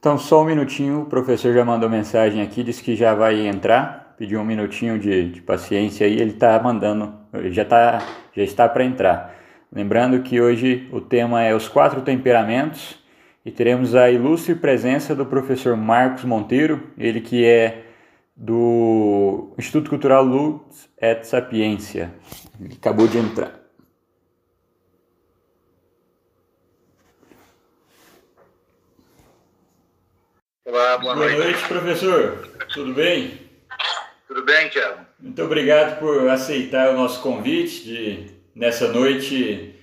Então, só um minutinho, o professor já mandou mensagem aqui, disse que já vai entrar, pediu um minutinho de, de paciência aí, ele está mandando, já, tá, já está para entrar. Lembrando que hoje o tema é os quatro temperamentos e teremos a ilustre presença do professor Marcos Monteiro, ele que é do Instituto Cultural Luz et Sapiência. Ele acabou de entrar. Olá, boa, boa noite. noite. professor. Tudo bem? Tudo bem, Tiago. Muito obrigado por aceitar o nosso convite de nessa noite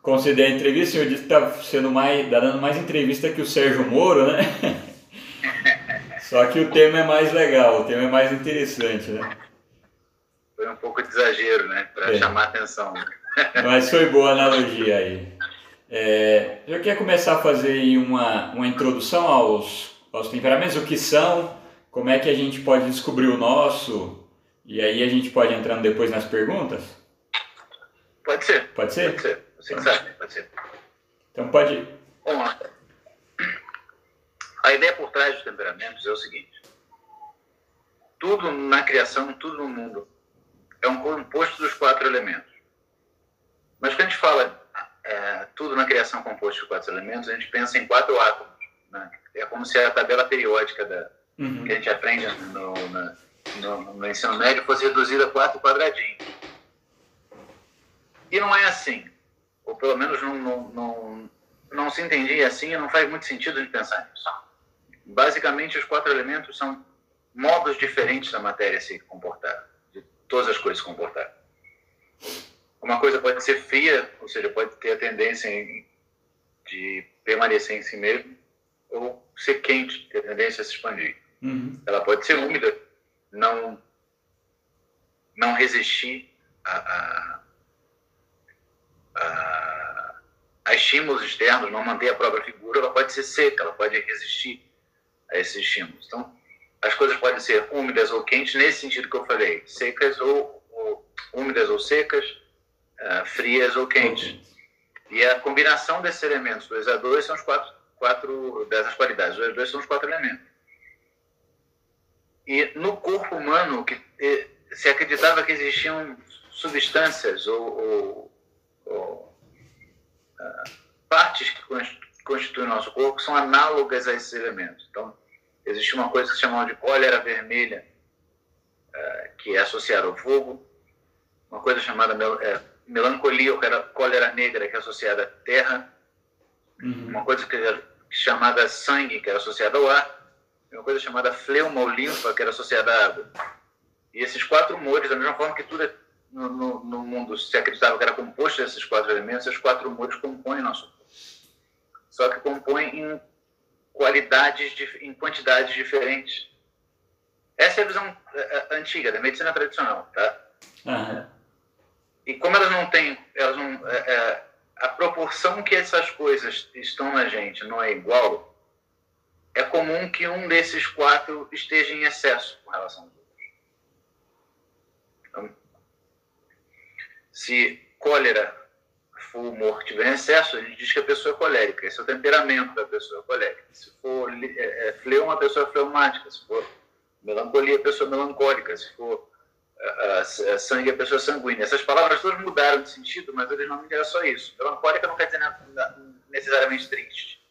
conceder a entrevista. O senhor disse que está sendo mais, tá dando mais entrevista que o Sérgio Moro, né? Só que o tema é mais legal, o tema é mais interessante, né? Foi um pouco de exagero, né? Para é. chamar a atenção. Mas foi boa a analogia aí. É, eu quero começar a fazer uma, uma introdução aos os temperamentos, o que são, como é que a gente pode descobrir o nosso, e aí a gente pode entrando depois nas perguntas? Pode ser. Pode ser? Pode ser. Você que sabe, pode ser. Então pode ir. Vamos lá. A ideia por trás dos temperamentos é o seguinte. Tudo na criação, tudo no mundo, é um composto dos quatro elementos. Mas quando a gente fala é, tudo na criação composto dos quatro elementos, a gente pensa em quatro átomos. Né? É como se a tabela periódica da, uhum. que a gente aprende no, na, no, no, ensino médio fosse reduzida a quatro quadradinhos. E não é assim. Ou pelo menos não, não, não, não se entendia assim e não faz muito sentido de pensar nisso. Basicamente, os quatro elementos são modos diferentes da matéria se comportar, de todas as coisas se comportar. Uma coisa pode ser fria, ou seja, pode ter a tendência de permanecer em si mesmo, ser quente, ter tendência a se expandir. Uhum. Ela pode ser úmida, não, não resistir a, a, a, a estímulos externos, não manter a própria figura, ela pode ser seca, ela pode resistir a esses estímulos. Então, as coisas podem ser úmidas ou quentes, nesse sentido que eu falei, secas ou, ou úmidas ou secas, uh, frias ou quentes. E a combinação desses elementos, 2 a 2, são os quatro quatro dessas qualidades. Os dois são os quatro elementos. E no corpo humano, que se acreditava que existiam substâncias ou, ou, ou uh, partes que constituem o nosso corpo que são análogas a esses elementos. Então, existe uma coisa que se chama de cólera vermelha, uh, que é associada ao fogo, uma coisa chamada mel é, melancolia ou cólera negra, que é associada à terra, uhum. uma coisa que é chamada sangue, que era associada ao ar, e uma coisa chamada fleuma ou linfa, que era associada à água. E esses quatro humores, da mesma forma que tudo é, no, no, no, mundo se acreditava que era composto desses quatro elementos, esses quatro humores compõem nosso corpo. Só que compõem em qualidades, em quantidades diferentes. Essa é a visão é, é, antiga da medicina tradicional, tá? Uhum. E como elas não têm, elas não, é, é, a proporção que essas coisas estão na gente não é igual, é comum que um desses quatro esteja em excesso com relação aos outros. Então, se cólera for humor tiver em excesso, a gente diz que a pessoa é colérica. Esse é o temperamento da pessoa colérica. Se for é, é, fleuma, a pessoa é fleumática. Se for melancolia, a pessoa é melancólica. Se for sangue, a pessoa sanguínea. Essas palavras todas mudaram de sentido, mas originalmente era só isso. Melancólica não quer dizer necessariamente triste,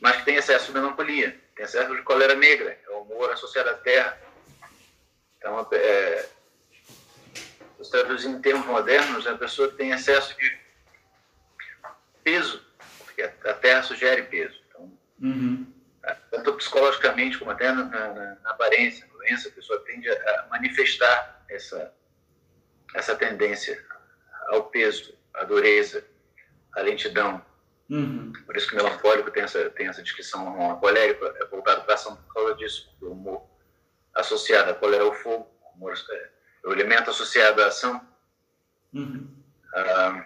mas que tem excesso de melancolia, tem excesso de cólera negra, é o humor associado à terra. Então, é, se traduzir em termos modernos, é a pessoa que tem excesso de peso, porque a terra sugere peso. Então, uhum. tanto psicologicamente como até na, na, na aparência, doença, a pessoa tende a manifestar essa, essa tendência ao peso, à dureza, à lentidão. Uhum. Por isso que o melancólico tem essa, tem essa descrição. O colérico é voltado para a ação por causa disso, o humor associado à cólera ao fogo, o, humor, é, o elemento associado à ação. Uhum. Ah,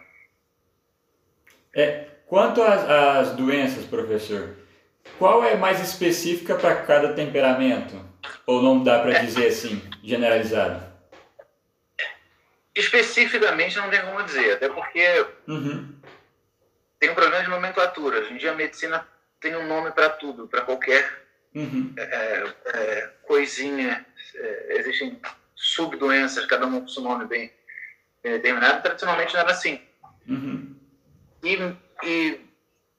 é, quanto às, às doenças, professor, qual é mais específica para cada temperamento? Ou não dá para dizer assim, generalizado? Especificamente não tem como dizer, até porque uhum. tem um problema de nomenclatura. Hoje em dia a medicina tem um nome para tudo, para qualquer uhum. é, é, coisinha. É, existem subdoenças, cada uma com seu nome bem, bem determinado. Tradicionalmente não era assim. Uhum. E, e,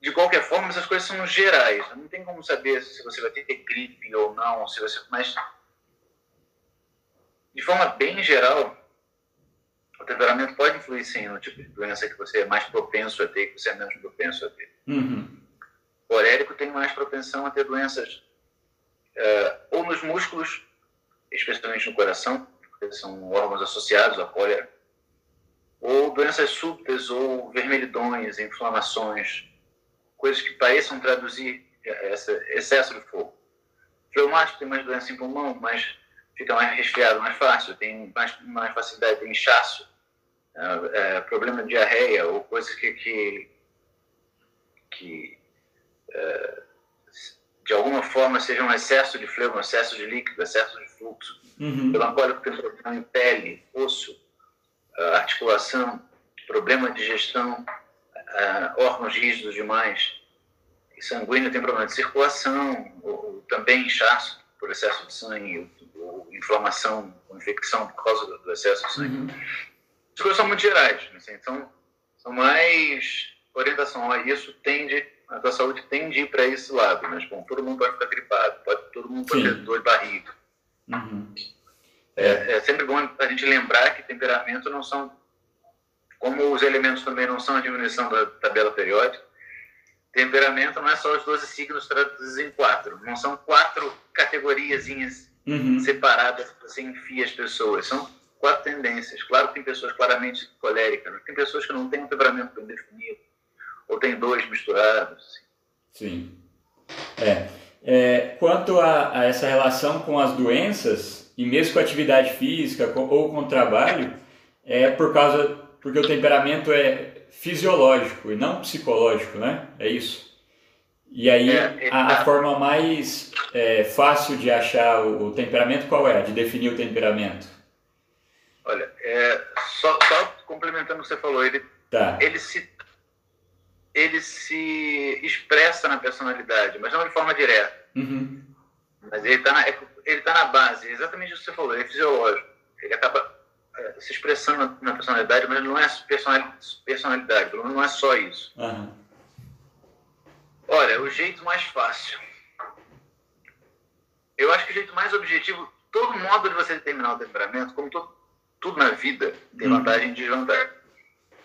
de qualquer forma, essas coisas são gerais. Não tem como saber se você vai ter gripe ou não, se você, mas de forma bem geral, o temperamento pode influir sim no tipo de doença que você é mais propenso a ter, que você é menos propenso a ter. Uhum. O colérico tem mais propensão a ter doenças uh, ou nos músculos, especialmente no coração, porque são órgãos associados à cólera, ou doenças súbitas ou vermelhidões, inflamações, coisas que pareçam traduzir esse excesso de fogo. O fleumático tem mais doença em pulmão, mas fica mais resfriado mais fácil, tem mais, mais facilidade de inchaço, é, é, problema de diarreia ou coisas que, que, que é, de alguma forma sejam um excesso de fleuma, excesso de líquido, excesso de fluxo. Uhum. Melancólico tem problema em pele, osso, articulação, problema de digestão, órgãos rígidos demais. Sanguíneo tem problema de circulação, ou, ou também inchaço por excesso de sangue, ou, ou inflamação, ou infecção por causa do, do excesso de sangue. Uhum. As coisas são muito gerais, assim, então são mais orientação a isso tende a tua saúde tende a ir para esse lado, mas bom, todo mundo pode ficar gripado, pode, todo mundo pode Sim. ter dor de barriga. Uhum. É, é sempre bom a gente lembrar que temperamento não são, como os elementos também não são a diminuição da tabela periódica, temperamento não é só os 12 signos traduzidos em quatro, não são quatro categoriazinhas Uhum. separadas que você enfia as pessoas, são quatro tendências. Claro que tem pessoas claramente coléricas, mas tem pessoas que não têm um temperamento bem definido, ou tem dois misturados. Sim. É. É, quanto a, a essa relação com as doenças, e mesmo com a atividade física com- ou com o trabalho, é por causa. porque o temperamento é fisiológico e não psicológico, né? É isso. E aí, É, a, a exato. forma mais é, fácil de achar o, o temperamento, qual é? De definir o temperamento? Olha, é, só, só complementando o que você falou, ele, Tá. ele, se, ele se expressa na personalidade, mas não de forma direta. Uhum. Mas ele está na, é- ele tá na base, exatamente isso que você falou, ele é fisiológico. Ele acaba é, se expressando na, na personalidade, mas não é personali- personalidade, não é só isso. Aham. Olha, o jeito mais fácil. Eu acho que o jeito mais objetivo, todo modo de você determinar o temperamento, como to- tudo na vida, tem Uhum. vantagem e desvantagem.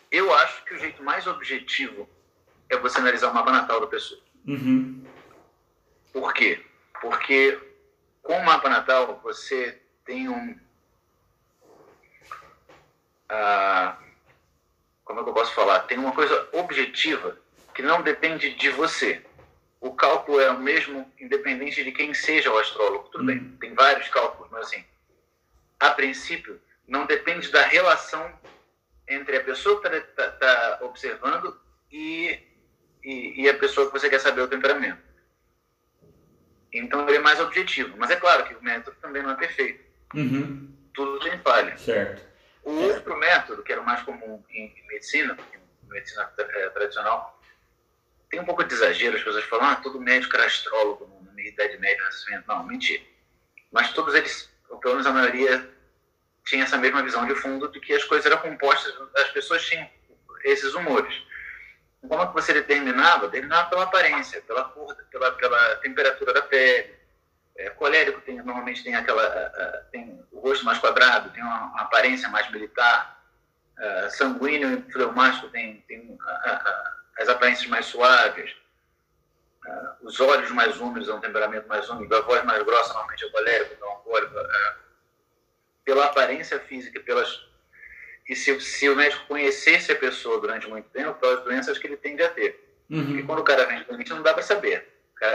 Eu acho que o jeito mais objetivo é você analisar o mapa natal da pessoa. Uhum. Por quê? Porque com o mapa natal você tem um. ah, como é que eu posso falar? Tem uma coisa objetiva que não depende de você. O cálculo é o mesmo, independente de quem seja o astrólogo. Tudo bem, tem vários cálculos, mas assim, a princípio, não depende da relação entre a pessoa que está observando e, e, e a pessoa que você quer saber o temperamento. Então ele é mais objetivo. Mas é claro que o método também não é perfeito. Uhum. Tudo tem falha. Certo. O outro método, que era o mais comum em, em medicina, em medicina tra- tradicional, tem um pouco de exagero. As pessoas falam, ah, todo médico era astrólogo na Idade Média, no Renascimento. Não, mentira. Mas todos eles, ou pelo menos a maioria, tinha essa mesma visão de fundo de que as coisas eram compostas, as pessoas tinham esses humores. Como é que você determinava? Determinava pela aparência, pela cor, pela, pela temperatura da pele. É, colérico tem, normalmente tem aquela tem o rosto mais quadrado, tem uma, uma aparência mais militar. Ah, sanguíneo e fleumático tem, tem ah, as aparências mais suaves. Os olhos mais úmidos é um temperamento mais úmido, a voz mais grossa normalmente é colérico, melancólico. ah, pela aparência física, pelas e se, se o médico conhecesse a pessoa durante muito tempo, pelas doenças que ele tende a ter. Porque Uhum. quando o cara vem doente, não dá para saber.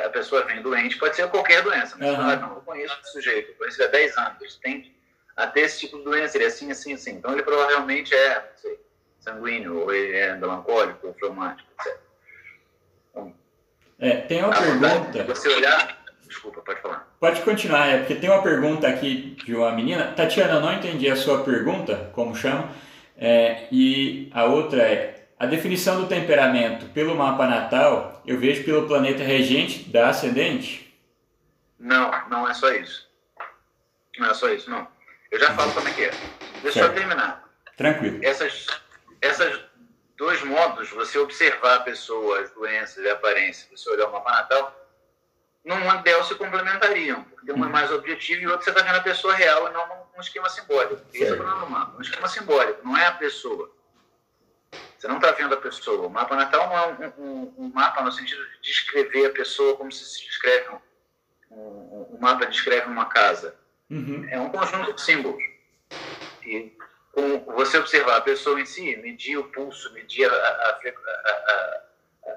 A pessoa vem doente, pode ser qualquer doença. Mas você fala, não, eu conheço esse sujeito, eu conheço ele há 10 anos, ele tem a ter esse tipo de doença, ele é assim, assim, assim. Então ele provavelmente é, não sei, sanguíneo, ou ele é melancólico, ou fleumático, etc. É, tem uma pergunta. você olhar... Desculpa, pode falar. Pode continuar, é porque tem uma pergunta aqui de uma menina. Tatiana, não entendi a sua pergunta, como chama. É, e a outra é: a definição do temperamento pelo mapa natal, eu vejo pelo planeta regente da ascendente? Não, não é só isso. Não é só isso, não. Eu já falo como é que é. Deixa certo. eu terminar. Tranquilo. Essas, essas dois modos, você observar a pessoa, as doenças e a aparência, você olhar o mapa natal, num modelo se complementariam. Porque um é uhum. mais objetivo e o outro você está vendo a pessoa real e não num esquema simbólico. Esse é o problema do mapa. Um esquema simbólico, não é a pessoa. Você não está vendo a pessoa. O mapa natal não é um, um, um, mapa no sentido de descrever a pessoa como se descreve um, um, um mapa descreve uma casa. Uhum. É um conjunto de símbolos. E com você observar a pessoa em si, medir o pulso, medir a, a, a, a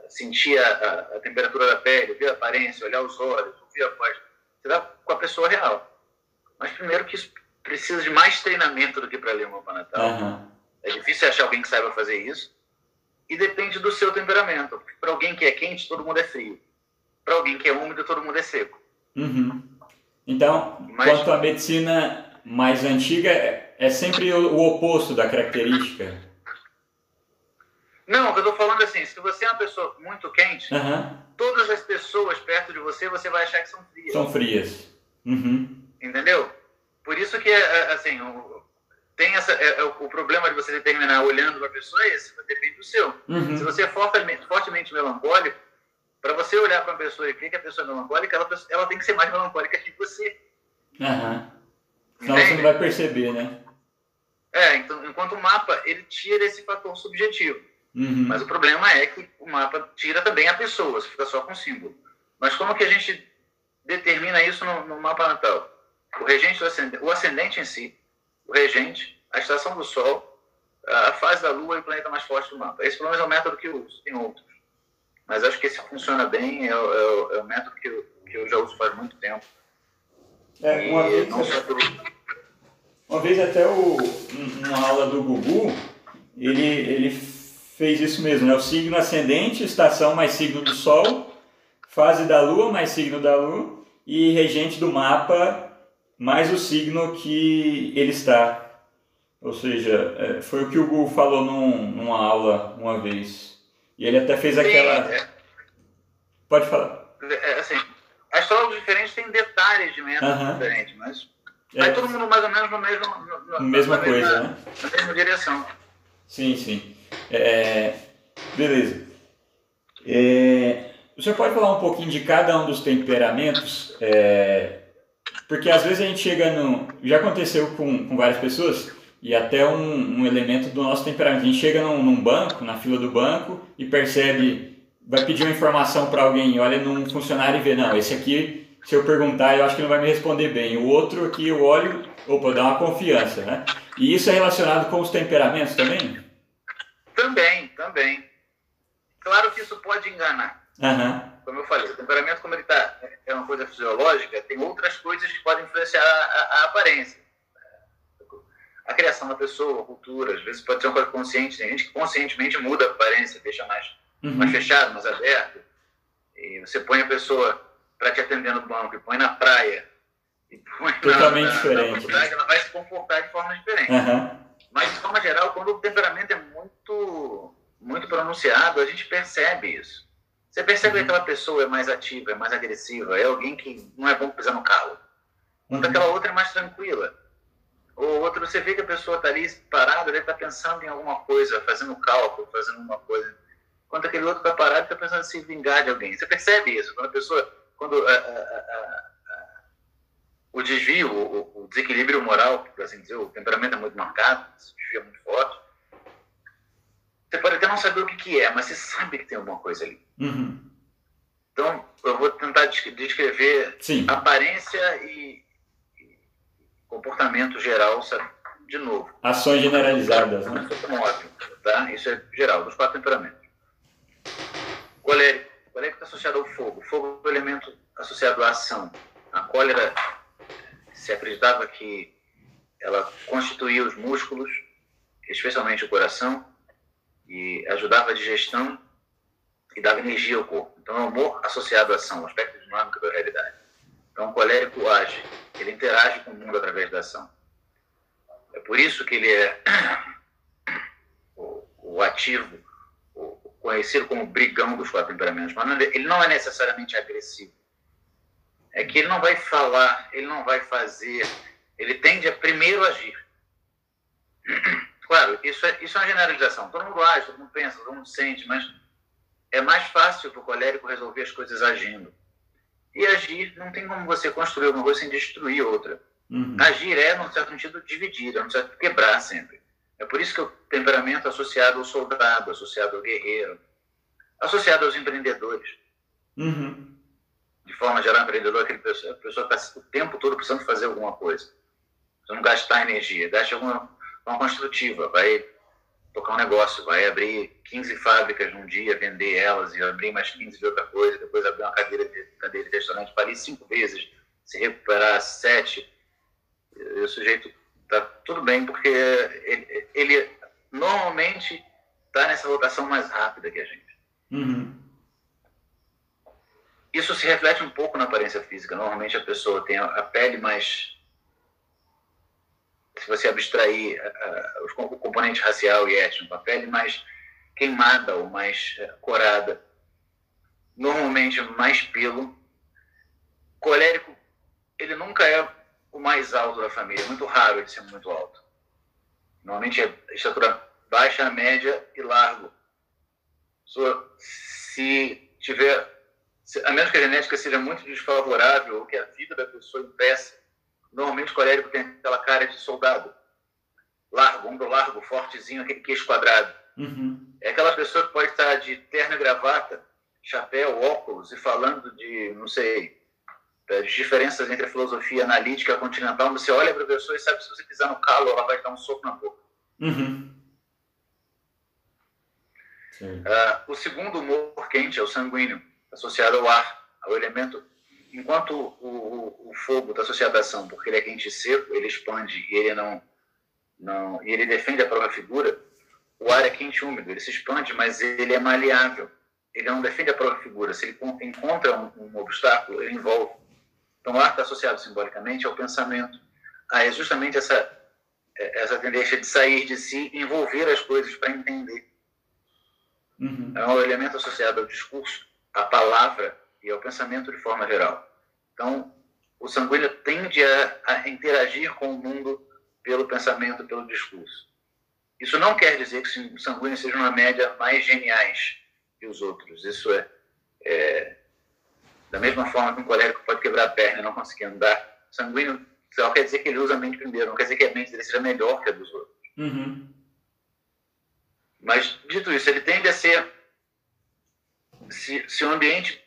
sentir a, temperatura da pele, ver a aparência, olhar os olhos, ouvir a voz, você dá com a pessoa real. Mas primeiro que isso precisa de mais treinamento do que para ler o mapa natal. Uhum. É difícil achar alguém que saiba fazer isso. E depende do seu temperamento. Para alguém que é quente, todo mundo é frio. Para alguém que é úmido, todo mundo é seco. Uhum. Então, Mas, quanto à medicina mais antiga, é sempre o oposto da característica? Não, eu estou falando assim, se você é uma pessoa muito quente, uhum. todas as pessoas perto de você, você vai achar que são frias. São frias. Uhum. Entendeu? Por isso que, é, é, assim, o, tem essa, é, é, o problema de você determinar olhando para a pessoa é esse, depende do seu. Uhum. Se você é fortemente, fortemente melancólico, para você olhar para uma pessoa e ver que a pessoa é melancólica, ela, ela tem que ser mais melancólica que você. Uhum. Senão você não vai perceber, né? É, então, enquanto o mapa, ele tira esse fator subjetivo. Uhum. Mas o problema é que o mapa tira também a pessoa, fica só com símbolo. Mas como que a gente determina isso no, no mapa natal? O regente, o ascendente, o ascendente em si, o regente, a estação do Sol, a fase da Lua e o planeta mais forte do mapa. Esse pelo menos é o método que eu uso, tem outros. Mas acho que esse funciona bem, é, é, é o método que eu, que eu já uso faz muito tempo. É, uma, vez, uma vez até o, uma aula do Gugu, ele, ele fez isso mesmo, né? O signo ascendente, estação mais signo do Sol, fase da Lua mais signo da Lua e regente do mapa mais o signo que ele está. Ou seja, é, foi o que o Gugu falou num, numa aula uma vez. E ele até fez aquela. É. Pode falar. É, assim, astrólogos diferentes têm detalhes de métodos uh -huh. diferentes, mas é. vai todo mundo mais ou menos no mesmo, no, mesma coisa, mesma, né? Na mesma direção. Sim, sim. É, beleza. É, você pode falar um pouquinho de cada um dos temperamentos? É, porque às vezes a gente chega no. Já aconteceu com, com várias pessoas, e até um, um elemento do nosso temperamento. A gente chega num, num banco, na fila do banco, e percebe, vai pedir uma informação para alguém, olha num funcionário e vê, não, esse aqui, se eu perguntar, eu acho que não vai me responder bem. O outro aqui eu olho, opa, dá uma confiança, né? E isso é relacionado com os temperamentos também? Também, também. Claro que isso pode enganar. Uhum. Como eu falei, o temperamento, como ele tá, é uma coisa fisiológica, tem outras coisas que podem influenciar a, a aparência. A criação da pessoa, a cultura, às vezes pode ser uma coisa consciente. Tem gente que conscientemente muda a aparência, deixa mais, uhum. mais fechado, mais aberto. E você põe a pessoa para te atender no banco e põe na praia Totalmente na, diferente. Na ela vai se comportar de forma diferente. Uhum. Mas, de forma geral, quando o temperamento é muito, muito pronunciado, a gente percebe isso. Você percebe uhum. que aquela pessoa é mais ativa, é mais agressiva, é alguém que não é bom pisar no calo. Quando uhum. aquela outra é mais tranquila. Ou outra, você vê que a pessoa está ali parada, ele está pensando em alguma coisa, fazendo cálculo, fazendo uma coisa. Quando aquele outro está parado, está pensando em se vingar de alguém. Você percebe isso? Quando a pessoa, quando a, a, a, o desvio, o, o, desequilíbrio moral, por assim dizer, o temperamento é muito marcado, esse desvio é muito forte. Você pode até não saber o que, que é, mas você sabe que tem alguma coisa ali. Uhum. Então, eu vou tentar descrever Sim. aparência e, comportamento geral, sabe? de novo. Ações generalizadas, né? Óbvio, tá? Isso é geral, dos quatro temperamentos. Colérico. Colérico está associado ao fogo. Fogo é o elemento associado à ação. A cólera se acreditava que ela constituía os músculos, especialmente o coração, e ajudava a digestão e dava energia ao corpo. Então, é o humor associado à ação, o aspecto dinâmico da realidade. Então, o colérico age, ele interage com o mundo através da ação. É por isso que ele é o, o ativo, conhecido como brigão dos quatro temperamentos, mas ele não é necessariamente agressivo. É que ele não vai falar, ele não vai fazer, ele tende a primeiro agir. Claro, isso é, isso é uma generalização. Todo mundo age, todo mundo pensa, todo mundo sente, mas é mais fácil para o colérico resolver as coisas agindo. E agir não tem como você construir uma coisa sem destruir outra. Uhum. Agir é, num certo sentido, dividir, é, num certo quebrar sempre. É por isso que o temperamento associado ao soldado, associado ao guerreiro, associado aos empreendedores. Uhum. De forma geral, empreendedor aquele pessoa, a pessoa está o tempo todo precisando fazer alguma coisa. Você não gastar energia, gaste alguma forma construtiva, vai tocar um negócio, vai abrir 15 fábricas num dia, vender elas e abrir mais 15 de outra coisa, depois abrir uma cadeira de, cadeira de restaurante, falir cinco vezes, se recuperar sete. E o sujeito tá tudo bem, porque ele, ele normalmente está nessa rotação mais rápida que a gente. Uhum. Isso se reflete um pouco na aparência física. Normalmente a pessoa tem a pele mais. Se você abstrair uh, o componente racial e étnico, a pele mais queimada ou mais uh, corada, normalmente mais pelo. Colérico, ele nunca é o mais alto da família. É muito raro ele ser muito alto. Normalmente é estatura baixa, média e largo. Se tiver, a menos que a genética seja muito desfavorável ou que a vida da pessoa impeça, normalmente o colérico tem aquela cara de soldado. Largo, ombro largo, fortezinho, aquele queixo quadrado. Uhum. É aquela pessoa que pode estar de terno e gravata, chapéu, óculos e falando de, não sei, das diferenças entre a filosofia analítica e a continental, você olha para a pessoa e sabe se você pisar no calo, ela vai dar um soco na boca. Uhum. Uh, o segundo humor quente é o sanguíneo, associado ao ar, ao elemento. Enquanto o, o, o fogo está associado à ação, porque ele é quente e seco, ele expande e ele não, não e ele defende a própria figura. O ar é quente e úmido, ele se expande, mas ele é maleável. Ele não defende a própria figura. Se ele encontra um, um obstáculo, ele envolve. Então, o ar está associado simbolicamente ao pensamento. Ah, é justamente essa, é, essa tendência de sair de si, envolver as coisas para entender. Uhum. É um elemento associado ao discurso, à palavra e ao pensamento de forma geral. Então, o sanguíneo tende a, a interagir com o mundo pelo pensamento, pelo discurso. Isso não quer dizer que os sanguíneos sejam, na média, mais geniais que os outros. Isso é, é da mesma forma que um colérico pode quebrar a perna e não conseguir andar, sanguíneo só quer dizer que ele usa a mente primeiro, não quer dizer que a mente dele seja melhor que a dos outros. Uhum. Mas, dito isso, ele tende a ser. Se, se o ambiente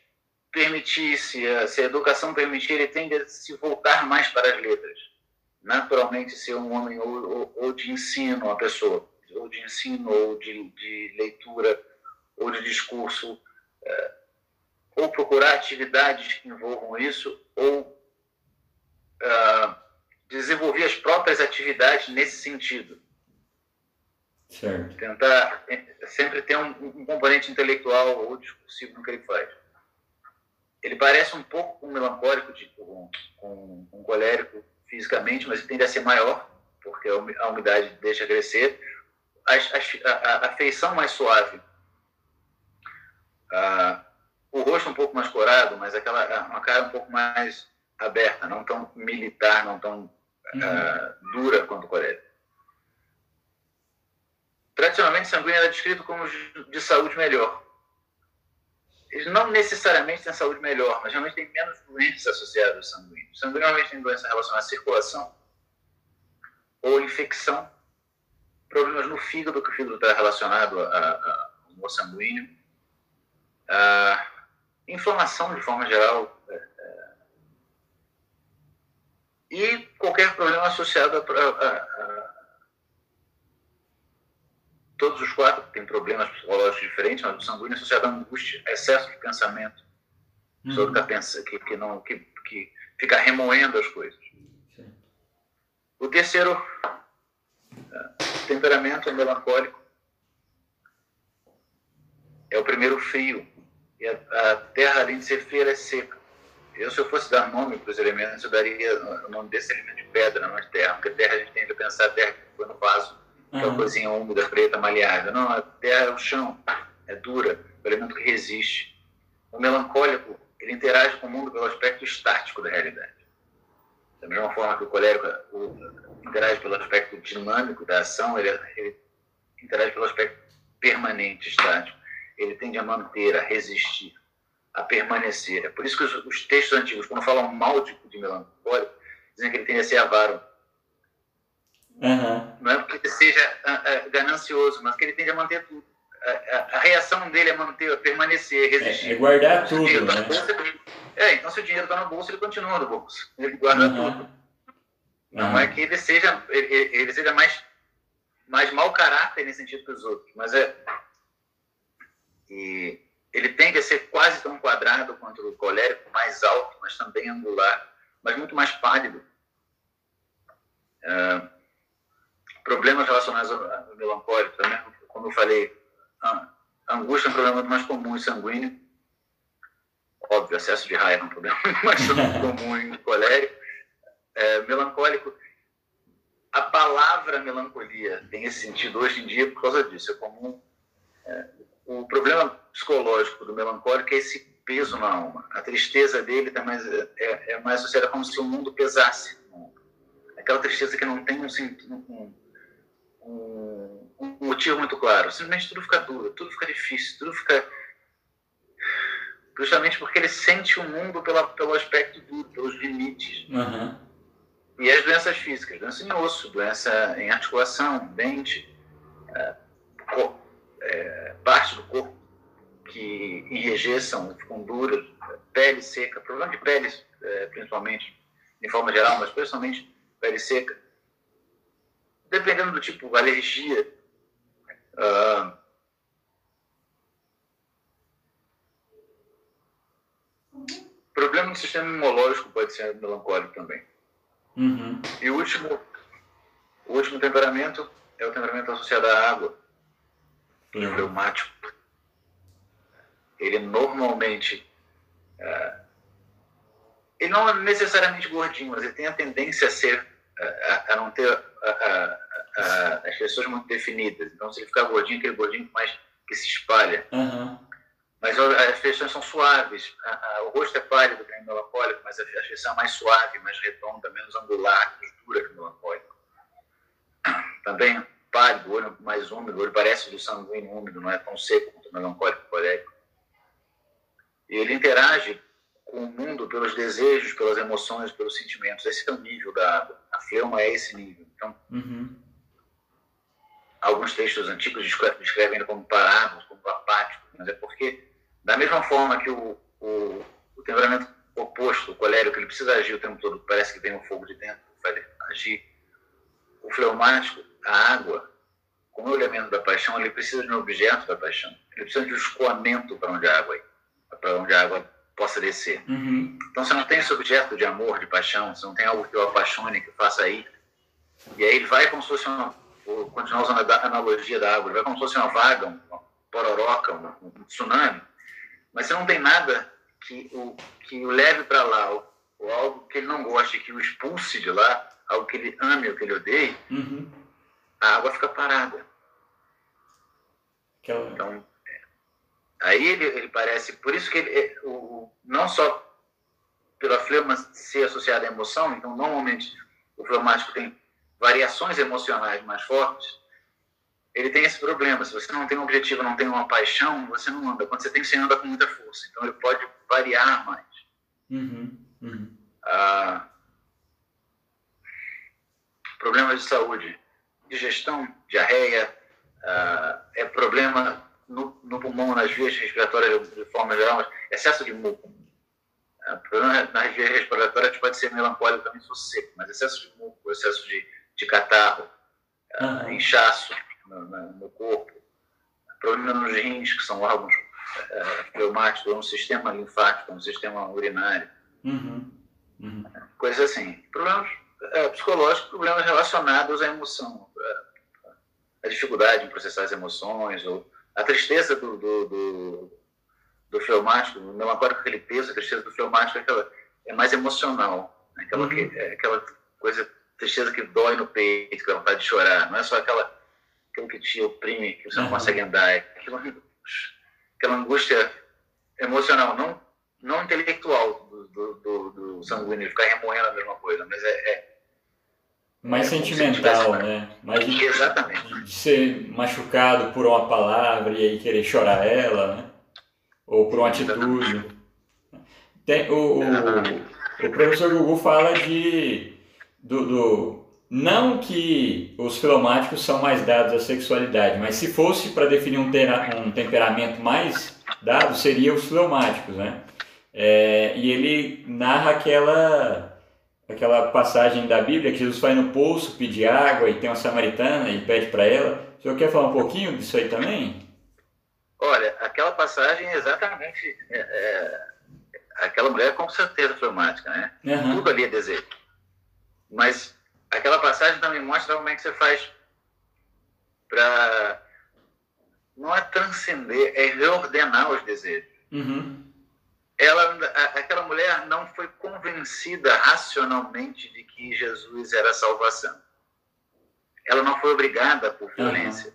permitisse, se a educação permitir, ele tende a se voltar mais para as letras. Naturalmente, ser um homem ou, ou, ou de ensino, uma pessoa, ou de ensino, ou de, de leitura, ou de discurso. É, ou procurar atividades que envolvam isso, ou uh, desenvolver as próprias atividades nesse sentido. Certo. Tentar eh, sempre ter um, um, componente intelectual ou discursivo no que ele faz. Ele parece um pouco um melancólico, de, com, com, um colérico fisicamente, mas ele tende a ser maior, porque a umidade deixa crescer. A, a, a feição mais suave. Uh, o rosto um pouco mais corado, mas aquela uma cara um pouco mais aberta, não tão militar, não tão uhum. uh, dura quanto o Coreia. Tradicionalmente, sanguíneo era descrito como de saúde melhor. Eles não necessariamente têm saúde melhor, mas realmente tem menos doenças associadas ao sanguíneo. Sanguíneo normalmente tem doenças relacionadas à circulação ou infecção, problemas no fígado, que o fígado está relacionado ao sanguíneo. Uh, inflamação de forma geral é, é, e qualquer problema associado a, a, a, todos os quatro têm problemas psicológicos diferentes, mas o sanguíneo é associado a angústia, excesso de pensamento, uhum. sobre que, pensa, que, que, não, que, que fica remoendo as coisas. Sim. O terceiro é, temperamento é melancólico. É o primeiro frio, e a, a terra, além de ser feira, é seca. Eu, se eu fosse dar nome para os elementos, eu daria o nome desse elemento de pedra, não de terra, porque terra a gente tem que pensar a terra que foi no vaso, uhum. aquela coisinha úmida, preta, maleável. Não, a terra é o chão, é dura, é o elemento que resiste. O melancólico, ele interage com o mundo pelo aspecto estático da realidade. Da mesma forma que o colérico interage pelo aspecto dinâmico da ação, ele, ele interage pelo aspecto permanente, estático. Ele tende a manter, a resistir, a permanecer. É por isso que os, os textos antigos, quando falam mal de, de melancólico, dizem que ele tende a ser avaro. Uhum. Não é porque ele seja uh, uh, ganancioso, mas que ele tende a manter tudo. A, a, reação dele é manter, permanecer, resistir. É, é guardar tudo, tá né? Bolsa, é, então se o dinheiro está no bolso, ele continua no bolso. Ele guarda uhum. tudo. Não uhum. é que ele seja, ele, ele seja mais, mais mau caráter nesse sentido que os outros, mas é. E ele tende a ser quase tão quadrado quanto o colérico, mais alto, mas também angular, mas muito mais pálido. Uh, problemas relacionados ao melancólico também, como eu falei, a angústia é um problema mais comum em sanguíneo. Óbvio, excesso de raiva é um problema mais comum em colérico. É, melancólico, a palavra melancolia tem esse sentido hoje em dia por causa disso. É comum. É, o problema psicológico do melancólico é esse peso na alma. A tristeza dele tá mais, é, é mais associada como se o mundo pesasse. Aquela tristeza que não tem um, um, um, um motivo muito claro. Simplesmente tudo fica duro, tudo fica difícil, tudo fica. Justamente porque ele sente o mundo pela, pelo aspecto duro, pelos limites. Uhum. E as doenças físicas, doença em osso, doença em articulação, dente, é, é, parte do corpo que enrijecem, ficam duras, pele seca, problema de pele, é, principalmente, de forma geral, mas principalmente pele seca. Dependendo do tipo, alergia. Uh, problema no sistema imunológico pode ser melancólico também. Uhum. E o último, o último temperamento é o temperamento associado à água, uhum. reumático ele normalmente. Uh, ele não é necessariamente gordinho, mas ele tem a tendência a ser. A, a não ter as pessoas muito definidas. Então, se ele ficar gordinho, aquele gordinho mais que se espalha. Uhum. Mas as feições são suaves. o rosto é pálido, que é melancólico, mas a feição é mais suave, mais redonda, menos angular, menos dura que o melancólico. Também pálido, olho mais úmido, o olho parece do sanguíneo úmido, não é tão seco quanto o melancólico colérico. E ele interage o mundo pelos desejos, pelas emoções, pelos sentimentos. Esse é o nível da água. A fleuma é esse nível. Então, uhum. alguns textos antigos descrevem ele como parágrafos, como apático, mas é porque, da mesma forma que o, o, o temperamento oposto, o colérico, ele precisa agir o tempo todo, parece que tem um fogo de dentro, vai agir. O fleumático, a água, como é o elemento da paixão, ele precisa de um objeto da paixão. Ele precisa de um escoamento para onde a água ir para onde a água possa descer. Uhum. Então, você não tem esse objeto de amor, de paixão, você não tem algo que eu apaixone, que faça ir. E aí ele vai como se fosse uma, vou continuar usando a analogia da água, ele vai como se fosse uma vaga, uma pororoca, um, tsunami, mas você não tem nada que o, que o leve para lá, ou, ou, algo que ele não goste, que o expulse de lá, algo que ele ame ou que ele odeie, uhum. a água fica parada. Então, Aí ele, ele parece, por isso que ele, é, o, não só pela fleuma ser associada à emoção, então normalmente o fleumático tem variações emocionais mais fortes, ele tem esse problema. Se você não tem um objetivo, não tem uma paixão, você não anda. Quando você tem, você anda com muita força. Então ele pode variar mais. Uhum, uhum. Ah, problemas de saúde, digestão, diarreia, ah, é problema no, no pulmão, nas vias respiratórias de forma geral, excesso de muco. É, problema nas vias respiratórias pode ser melancólico também se for seco, mas excesso de muco, excesso de, de catarro, uhum. uh, inchaço no, no, corpo, problema nos rins, que são órgãos uh, pneumáticos, no sistema linfático, no sistema urinário. Uhum. Uhum. Coisas assim. Problemas uh, psicológicos, problemas relacionados à emoção. a dificuldade em processar as emoções, ou a tristeza do, do, do, do fleumático, o melancólico aquele peso, a tristeza do fleumático é, aquela, é mais emocional, né? aquela, uhum. que, é aquela coisa, tristeza que dói no peito, que dá vontade de chorar, não é só aquela, aquilo que te oprime, que você uhum. não consegue andar, é aquilo aquela angústia emocional, não, não intelectual do, do, do, do sanguíneo, ficar remoendo a mesma coisa, mas é, é mais é, sentimental, né? Mais de, Exatamente. De ser machucado por uma palavra e aí querer chorar ela, né? Ou por uma atitude. Tem, o, o, o professor Gugu fala de do, do, não que os filomáticos são mais dados à sexualidade, mas se fosse para definir um, tera, um temperamento mais dado, seria os filomáticos, né? É, e ele narra aquela aquela passagem da Bíblia que Jesus vai no poço pedir água e tem uma samaritana e pede para ela. O senhor quer falar um pouquinho disso aí também? Olha, aquela passagem é exatamente. É, é, aquela mulher com certeza fleumática, né? Uhum. Tudo ali é desejo. Mas aquela passagem também mostra como é que você faz para. Não é transcender, é reordenar os desejos. Uhum ela, aquela mulher não foi convencida racionalmente de que Jesus era a salvação. Ela não foi obrigada por violência. Uhum.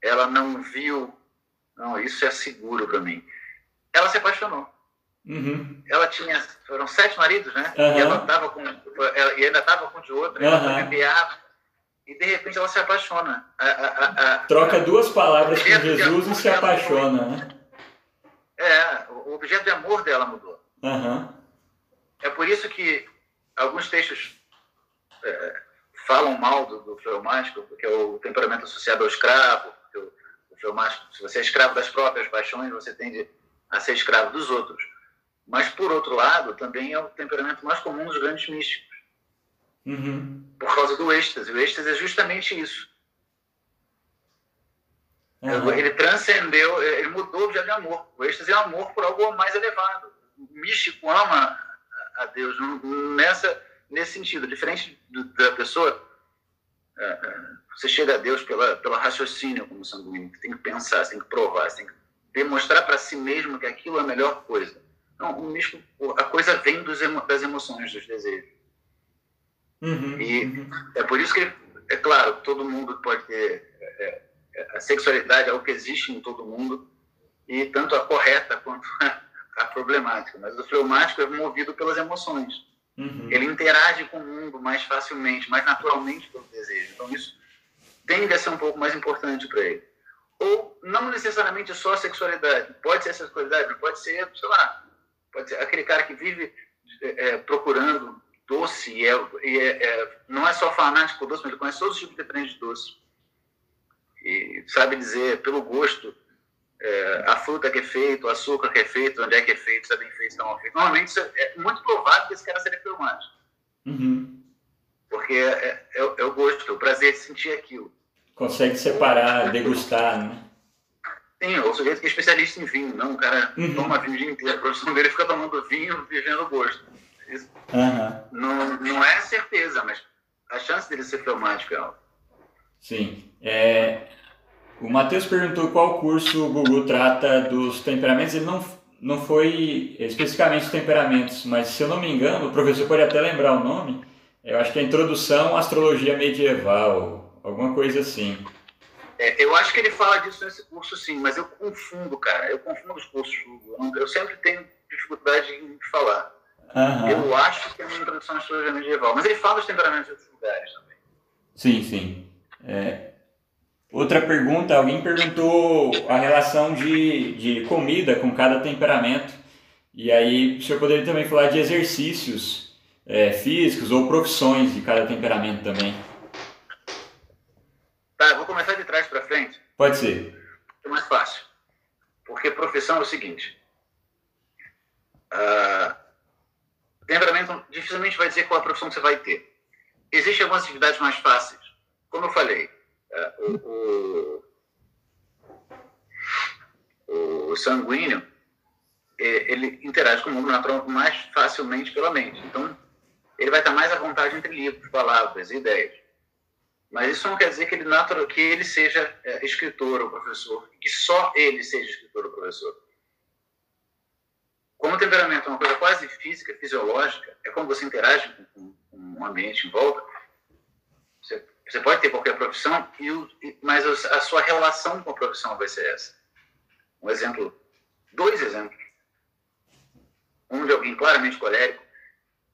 Ela não viu, não, isso é seguro para mim. Ela se apaixonou. Uhum. Ela tinha, foram sete maridos, né? Uhum. E ela tava com, ela, e ainda estava com de outro, ela uhum. e de repente ela se apaixona. A, a, a, Troca duas palavras com Jesus e se apaixona, né? É, objeto de amor dela mudou. Uhum. É por isso que alguns textos é, falam mal do, do fleumático, porque é o temperamento associado ao escravo, porque o, o fleumático, se você é escravo das próprias paixões, você tende a ser escravo dos outros. Mas, por outro lado, também é o temperamento mais comum dos grandes místicos. Uhum. Por causa do êxtase. O êxtase é justamente isso. Uhum. Ele transcendeu, ele mudou o objeto de amor. O êxtase é amor por algo mais elevado. O místico ama a Deus nessa, nesse sentido. Diferente do, da pessoa, é, é, você chega a Deus pela, pela raciocínio como sanguíneo. Você tem que pensar, você tem que provar, você tem que demonstrar para si mesmo que aquilo é a melhor coisa. Não, o místico, a coisa vem dos, das emoções, dos desejos. Uhum, e uhum. é por isso que, é claro, todo mundo pode ter. É, a sexualidade é algo que existe em todo mundo, e tanto a correta quanto a, problemática. Mas o fleumático é movido pelas emoções. Uhum. Ele interage com o mundo mais facilmente, mais naturalmente pelo desejo. Então, isso tende a ser um pouco mais importante para ele. Ou não necessariamente só a sexualidade. Pode ser a sexualidade, pode ser, sei lá, pode ser aquele cara que vive é, é procurando doce e, é, e é, é, não é só fanático doce, mas ele conhece todos os tipos diferentes de doce e sabe dizer pelo gosto é, a fruta que é feita, o açúcar que é feito, onde é que é feito, se é bem feito, se não é feito. Normalmente é muito provável que esse cara seja filmático. Uhum. Porque é, é, é, o gosto, é o prazer de sentir aquilo. Consegue separar, degustar, né? Sim, o sujeito que é especialista em vinho, não? O cara uhum. toma vinho o dia inteiro, a profissão dele fica tomando vinho, vivendo o gosto. Isso uhum. não, não é certeza, mas a chance dele ser filmático é alta. Sim. É, o Matheus perguntou qual curso o Google trata dos temperamentos. Ele não, não foi especificamente os temperamentos, mas se eu não me engano, o professor pode até lembrar o nome. Eu acho que é Introdução à Astrologia Medieval, alguma coisa assim. É, eu acho que ele fala disso nesse curso, sim, mas eu confundo, cara. Eu confundo os cursos. Eu sempre tenho dificuldade em falar. Uhum. Eu acho que é uma introdução à astrologia medieval, mas ele fala dos temperamentos de outros lugares também. Sim, sim. É, outra pergunta, alguém perguntou a relação de, de comida com cada temperamento. E aí o senhor poderia também falar de exercícios é, físicos ou profissões de cada temperamento também. Tá, vou começar de trás para frente. Pode ser. É mais fácil. Porque profissão é o seguinte. Uh, temperamento dificilmente vai dizer qual a profissão que você vai ter. Existem algumas atividades mais fáceis como eu falei, o, o, o sanguíneo é, ele interage com o mundo natural mais facilmente pela mente. Então, ele vai estar mais à vontade entre livros, palavras, ideias. Mas isso não quer dizer que ele, natural, que ele seja é, escritor ou professor, que só ele seja escritor ou professor. Como o temperamento é uma coisa quase física, fisiológica, é como você interage com, com o ambiente em volta, você pode ter qualquer profissão, mas a sua relação com a profissão vai ser essa. um exemplo, dois exemplos. Um de alguém claramente colérico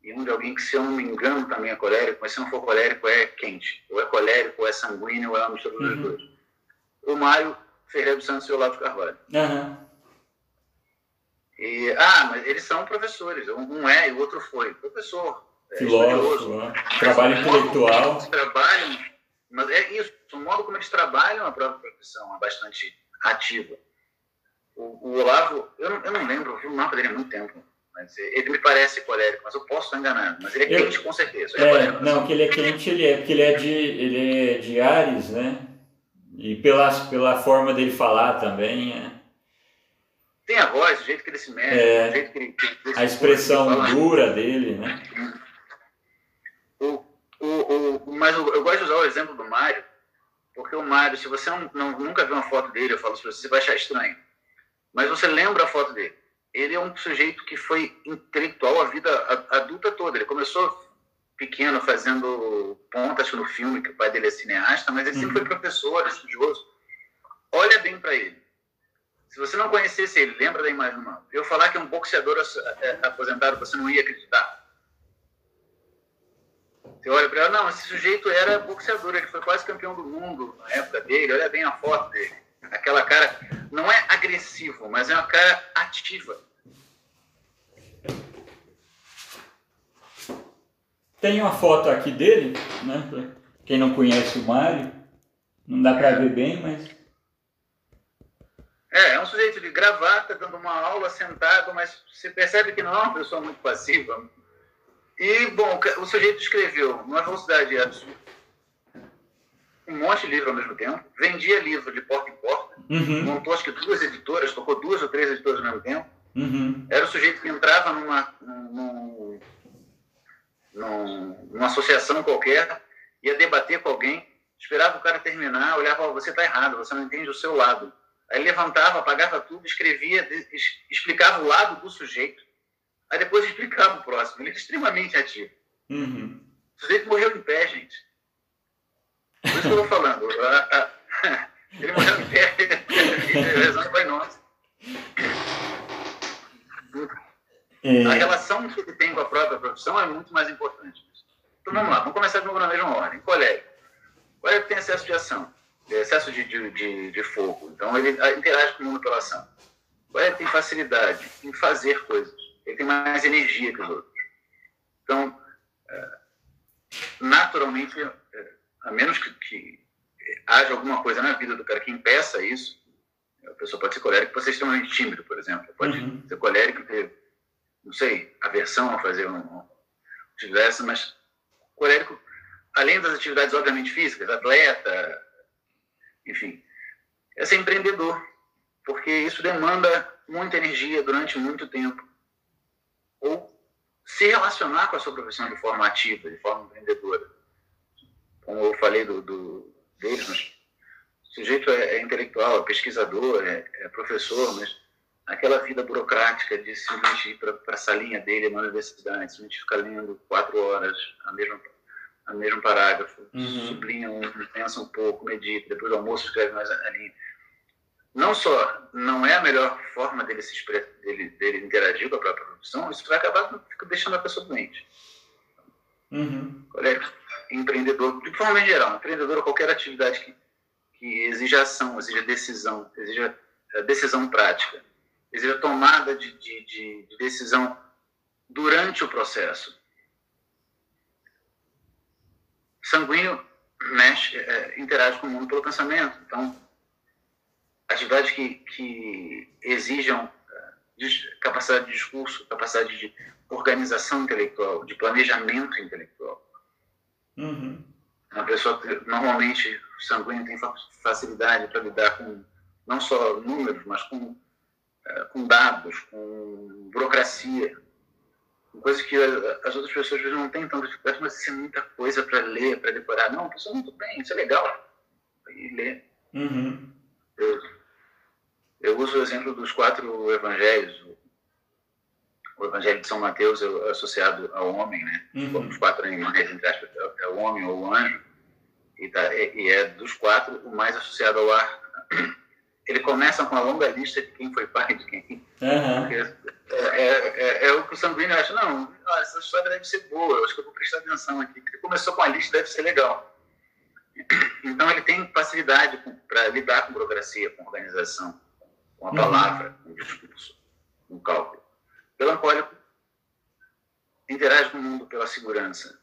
e um de alguém que, se eu não me engano, também é colérico, mas se não for colérico, é quente. Ou é colérico, ou é sanguíneo, ou é uma mistura dos uhum. dois. O Mário Ferreira dos Santos e o Olavo Carvalho. Uhum. E, ah, mas eles são professores. Um é e o outro foi. Professor. É, Filósofo, né? trabalho intelectual. Eles trabalham, mas é isso. O modo como eles trabalham a própria profissão é bastante ativa. O, o Olavo, eu não, eu não lembro, eu vi o mapa dele há muito tempo. Mas ele me parece colérico, mas eu posso estar enganado. Mas ele é eu, quente com certeza. É, não, que ele é quente, ele é, porque ele é de, ele é de Ares, né? E pela, pela forma dele falar também. É... Tem a voz, o jeito que ele se mexe, é, o jeito que ele. Que ele a expressão dura dele, né? Mas eu, eu, gosto de usar o exemplo do Mário, porque o Mário, se você não, não, nunca viu uma foto dele, eu falo para você, você vai achar estranho. Mas você lembra a foto dele. Ele é um sujeito que foi intelectual a vida adulta toda. Ele começou pequeno fazendo pontas no filme, que o pai dele é cineasta, mas ele uhum. sempre foi professor, estudioso. Olha bem para ele. Se você não conhecesse ele, lembra da imagem do mano. Eu falar que é um boxeador é, aposentado, você não ia acreditar. Você olha para ele, não, esse sujeito era boxeador, ele foi quase campeão do mundo na época dele, olha bem a foto dele. Aquela cara, não é agressivo, mas é uma cara ativa Tem uma foto aqui dele, né? Quem não conhece o Mário, não dá para ver bem, mas. É, é um sujeito de gravata, dando uma aula sentado, mas você percebe que não é uma pessoa muito passiva. E, bom, o sujeito escreveu numa velocidade absurda um monte de livro ao mesmo tempo, vendia livro de porta em porta, uhum. montou acho que duas editoras, tocou duas ou três editoras ao mesmo tempo. Uhum. Era o sujeito que entrava numa, num, num, numa associação qualquer, ia debater com alguém, esperava o cara terminar, olhava, você está errado, você não entende o seu lado. Aí levantava, apagava tudo, escrevia, explicava o lado do sujeito, aí depois explicava o próximo. Ele é extremamente ativo. Uhum. O sujeito morreu em pé, gente. Por isso que eu estou falando. ele morreu em pé, rezando Pai Nosso. É... A relação que ele tem com a própria profissão é muito mais importante. Então vamos lá, vamos começar de novo na mesma ordem. Colérico. Colérico tem excesso de ação, excesso de, de, de, de fogo. Então ele interage com o mundo pela ação. Colérico tem facilidade em fazer coisas. Ele tem mais energia que os outros. Então, é, naturalmente, é, a menos que, que haja alguma coisa na vida do cara que impeça isso, a pessoa pode ser colérica e pode ser extremamente tímido, por exemplo. Pode uhum. ser colérico e ter não sei, aversão a fazer um, atividade, mas colérico, além das atividades obviamente físicas, atleta, enfim, é ser empreendedor, porque isso demanda muita energia durante muito tempo. Ou se relacionar com a sua profissão de forma ativa, de forma empreendedora. Como eu falei do, do deles, mas o sujeito é, é intelectual, é pesquisador, é, é professor, mas aquela vida burocrática de simplesmente ir para a salinha dele na universidade, simplesmente ficar lendo quatro horas a mesma, a mesmo parágrafo, uhum. sublinha um, pensa um pouco, medita, depois do almoço escreve mais a linha. Não só não é a melhor forma dele, se dele, dele interagir com a própria profissão, isso vai acabar deixando a pessoa doente. Uhum. Empreendedor, de forma geral, empreendedor qualquer atividade que, que exija ação, exija decisão, exija eh, decisão prática exige tomada de, de, de, de decisão durante o processo. Sanguíneo mexe, é, interage com o mundo pelo pensamento. Então, atividades que, que exijam é, capacidade de discurso, capacidade de organização intelectual, de planejamento intelectual. Uhum. Uma pessoa que normalmente sanguíneo tem facilidade para lidar com não só números, mas com é, com dados, com burocracia, coisas que as outras pessoas às vezes não têm tanta dificuldade, mas isso é muita coisa para ler, para decorar. Não, a pessoa muito bem, isso é legal. E ler. Uhum. Eu, eu uso o exemplo dos quatro evangelhos. O evangelho de São Mateus é associado ao homem, né? Uhum. Os quatro animais, entre aspas, é o homem ou o anjo. E, tá, e é dos quatro o mais associado ao ar. ele começa com uma longa lista de quem foi pai de quem. Uhum. É, é, é, o que o sanguíneo acha, não, essa história deve ser boa, eu acho que eu vou prestar atenção aqui. Ele começou com a lista, deve ser legal. Então ele tem facilidade para lidar com burocracia, com organização, com a uhum. palavra, o discurso, o cálculo. Melancólico interage com o mundo pela segurança.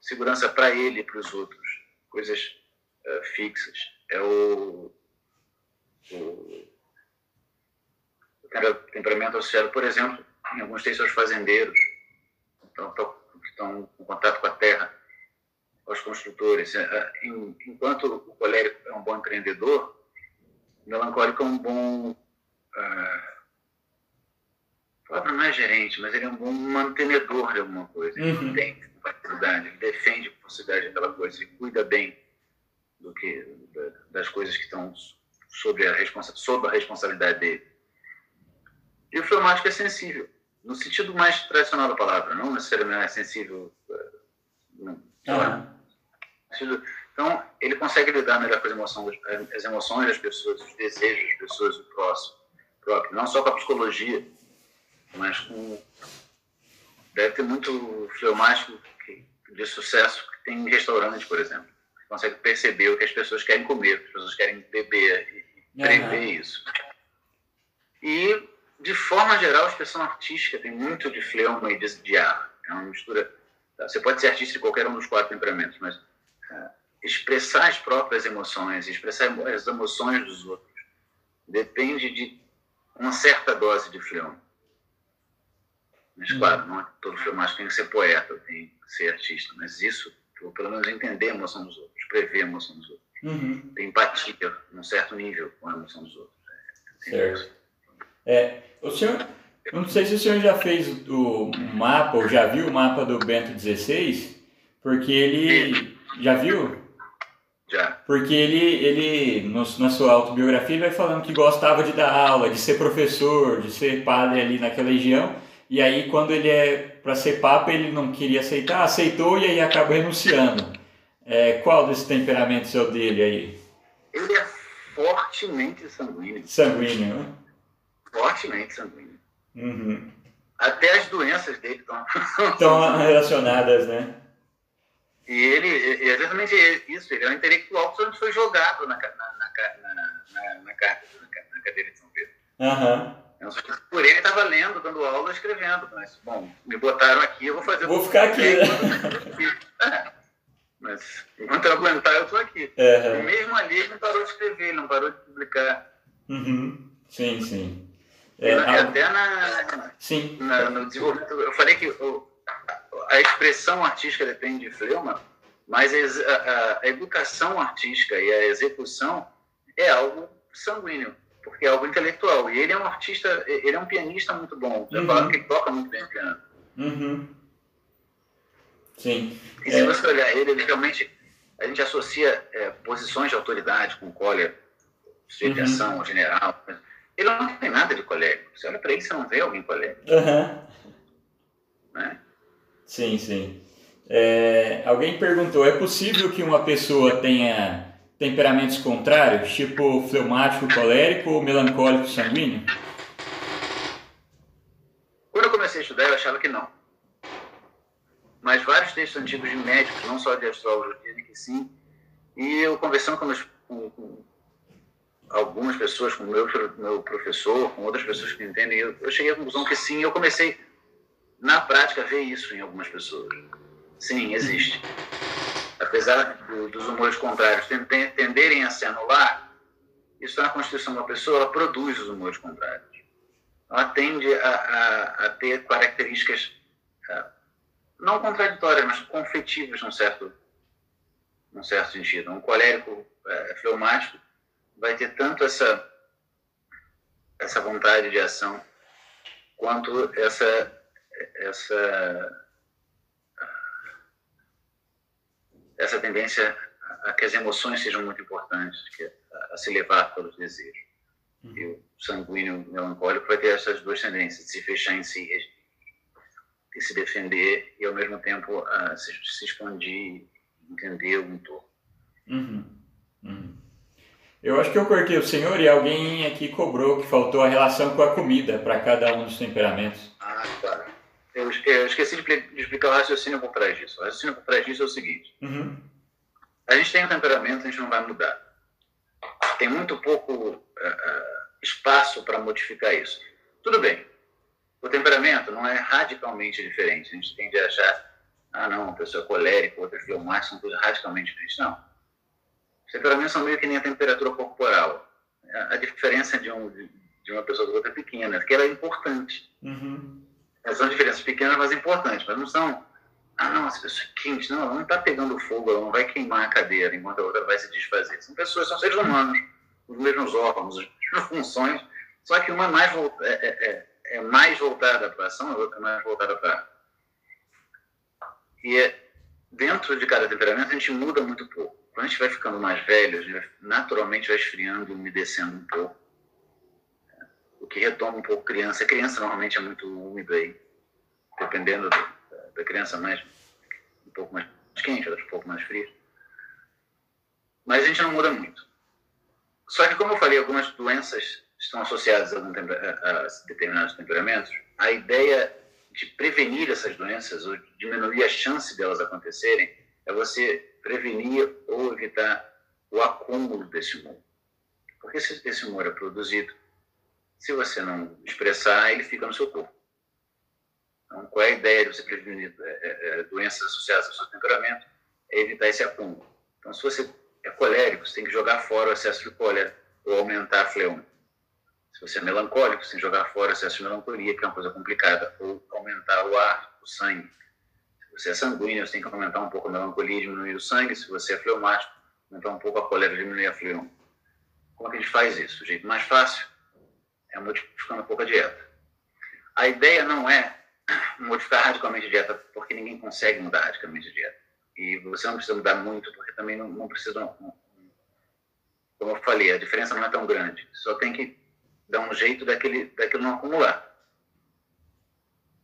Segurança para ele e para os outros. Coisas uh, fixas. É o, o, o temperamento associado, por exemplo, em alguns textos aos fazendeiros, então, que estão em contato com a terra, aos construtores. É, é, enquanto o colérico é um bom empreendedor, melancólico é um bom. Uh, palavra não é gerente, mas ele é um bom mantenedor de alguma coisa. Ele uhum. tem facilidade, ele defende a possibilidade daquela coisa, ele cuida bem do que, das coisas que estão sobre a, responsa sob a responsabilidade dele. E o fleumático é sensível, no sentido mais tradicional da palavra, não necessariamente é sensível. Eh, não, Então, ele consegue lidar melhor com as emoções, as emoções das pessoas, os desejos das pessoas, o próximo, próprio, não só com a psicologia, mas com. Deve ter muito fleumático de sucesso que tem em restaurante, por exemplo. Consegue perceber o que as pessoas querem comer, o que as pessoas querem beber e prever uhum. isso. E, de forma geral, a expressão artística tem muito de fleuma e de, de ar. É uma mistura. Você pode ser artista de qualquer um dos quatro temperamentos, mas uh, expressar as próprias emoções, expressar as emoções dos outros, depende de uma certa dose de fleuma. Mas, hum. claro, não é todo filmagem tem que ser poeta, tem que ser artista, mas isso, pelo menos entender a emoção dos outros, prever a emoção dos outros. Uhum. Tem empatia num certo nível com a emoção dos outros. É, certo. É, o senhor, eu não sei se o senhor já fez o mapa, ou já viu o mapa do Bento XVI, porque ele. Já viu? Já. Porque ele, ele no, na sua autobiografia, ele vai falando que gostava de dar aula, de ser professor, de ser padre ali naquela região. E aí, quando ele é para ser papa, ele não queria aceitar, aceitou e aí acaba renunciando. É, qual desse temperamento seu dele aí? Ele é fortemente sanguíneo. Sanguíneo, né? Fortemente sanguíneo. Uhum. Até as doenças dele estão... Estão relacionadas, né? E ele, é exatamente isso, ele é um intelectual que foi jogado na, na, na, na, cadeira de São Pedro. Uhum. Por ele estava lendo, dando aula, escrevendo. Mas, bom, me botaram aqui, eu vou fazer... Vou ficar aqui, né? Mas, enquanto eu aguentar, eu estou aqui. Uhum. E mesmo ali, ele não parou de escrever, não parou de publicar. Uhum. Sim, sim. É, na, até na, sim. Na, no desenvolvimento... Eu falei que o, a expressão artística depende de fleuma, mas a, a, a educação artística e a execução é algo sanguíneo porque é algo intelectual. E ele é um artista, ele é um pianista muito bom. Já uhum. falaram que toca muito bem piano. Uhum. Sim. E se é... você olhar ele, ele realmente, a gente associa é, posições de autoridade com cólera, sujeitação uhum. general. Ele não tem nada de colérico. Você olha para ele, você não vê alguém colérico. Uhum. Né? Sim, sim. É, alguém perguntou, é possível que uma pessoa tenha temperamentos contrários, tipo fleumático colérico ou melancólico sanguíneo? Quando eu comecei a estudar, eu achava que não. Mas vários textos antigos de médicos, não só de astrólogos, dizem que sim. E eu conversando com, meus, com, com algumas pessoas, com o meu, meu professor, com outras pessoas que entendem, eu, eu cheguei à conclusão que sim. Eu comecei, na prática, ver isso em algumas pessoas. Sim, existe apesar do, dos humores contrários tenderem a se anular, isso na constituição da pessoa, ela produz os humores contrários. Ela tende a, a, a ter características é, não contraditórias, mas conflitivas num certo, num certo sentido. Um colérico é, fleumático vai ter tanto essa, essa vontade de ação quanto essa, essa essa tendência a que as emoções sejam muito importantes, a, a se levar pelos desejos. Uhum. E o sanguíneo melancólico vai ter essas duas tendências, de se fechar em si, de se defender e, ao mesmo tempo, se, se expandir, entender o entorno. Uhum. Uhum. Eu acho que eu cortei o senhor e alguém aqui cobrou que faltou a relação com a comida para cada um dos temperamentos. Ah, claro. Eu, eu esqueci de, de, explicar o raciocínio por trás disso. O raciocínio por trás disso é o seguinte: uhum. a gente tem um temperamento, a gente não vai mudar. Tem muito pouco uh, espaço para modificar isso. Tudo bem. O temperamento não é radicalmente diferente. A gente tende a achar, ah, não, uma pessoa é colérica, outra é fleumática, são coisas radicalmente diferentes. Não. Os temperamentos são meio que nem a temperatura corporal. A, a diferença de, um, de, de, uma pessoa para outra é pequena, que ela é importante. Uhum. São diferenças pequenas, mas importantes, mas não são. Ah, não, essa pessoa é quente. Não, ela não está pegando fogo, ela não vai queimar a cadeira enquanto a outra vai se desfazer. São pessoas, são seres humanos, os mesmos órgãos, as mesmas funções, só que uma é mais, é, é, é, é mais voltada para a ação, a outra é mais voltada para. E é, dentro de cada temperamento a gente muda muito pouco. Quando a gente vai ficando mais velho, a gente naturalmente vai esfriando, umedecendo um pouco que retoma um pouco criança. A criança normalmente é muito úmida aí, dependendo da, da criança mais um pouco mais quente, outra um pouco mais fria. Mas a gente não muda muito. Só que, como eu falei, algumas doenças estão associadas a, a, a determinados temperamentos. A ideia de prevenir essas doenças ou diminuir a chance delas acontecerem é você prevenir ou evitar o acúmulo desse humor. Porque esse, esse humor é produzido se você não expressar, ele fica no seu corpo. Então, qual é a ideia de você prevenir é, é, é, doenças associadas ao seu temperamento? É evitar esse acúmulo. Então, se você é colérico, você tem que jogar fora o excesso de cólera ou aumentar a fleuma. Se você é melancólico, você tem que jogar fora o excesso de melancolia, que é uma coisa complicada, ou aumentar o ar, o sangue. Se você é sanguíneo, você tem que aumentar um pouco a melancolia e diminuir o sangue. Se você é fleumático, aumentar um pouco a cólera e diminuir a fleuma. Como é que a gente faz isso? O jeito mais fácil é modificando um pouco a dieta. A ideia não é modificar radicalmente a dieta, porque ninguém consegue mudar radicalmente a dieta. E você não precisa mudar muito, porque também não, não precisa. Não, como eu falei, a diferença não é tão grande. Só tem que dar um jeito daquele, daquilo não acumular.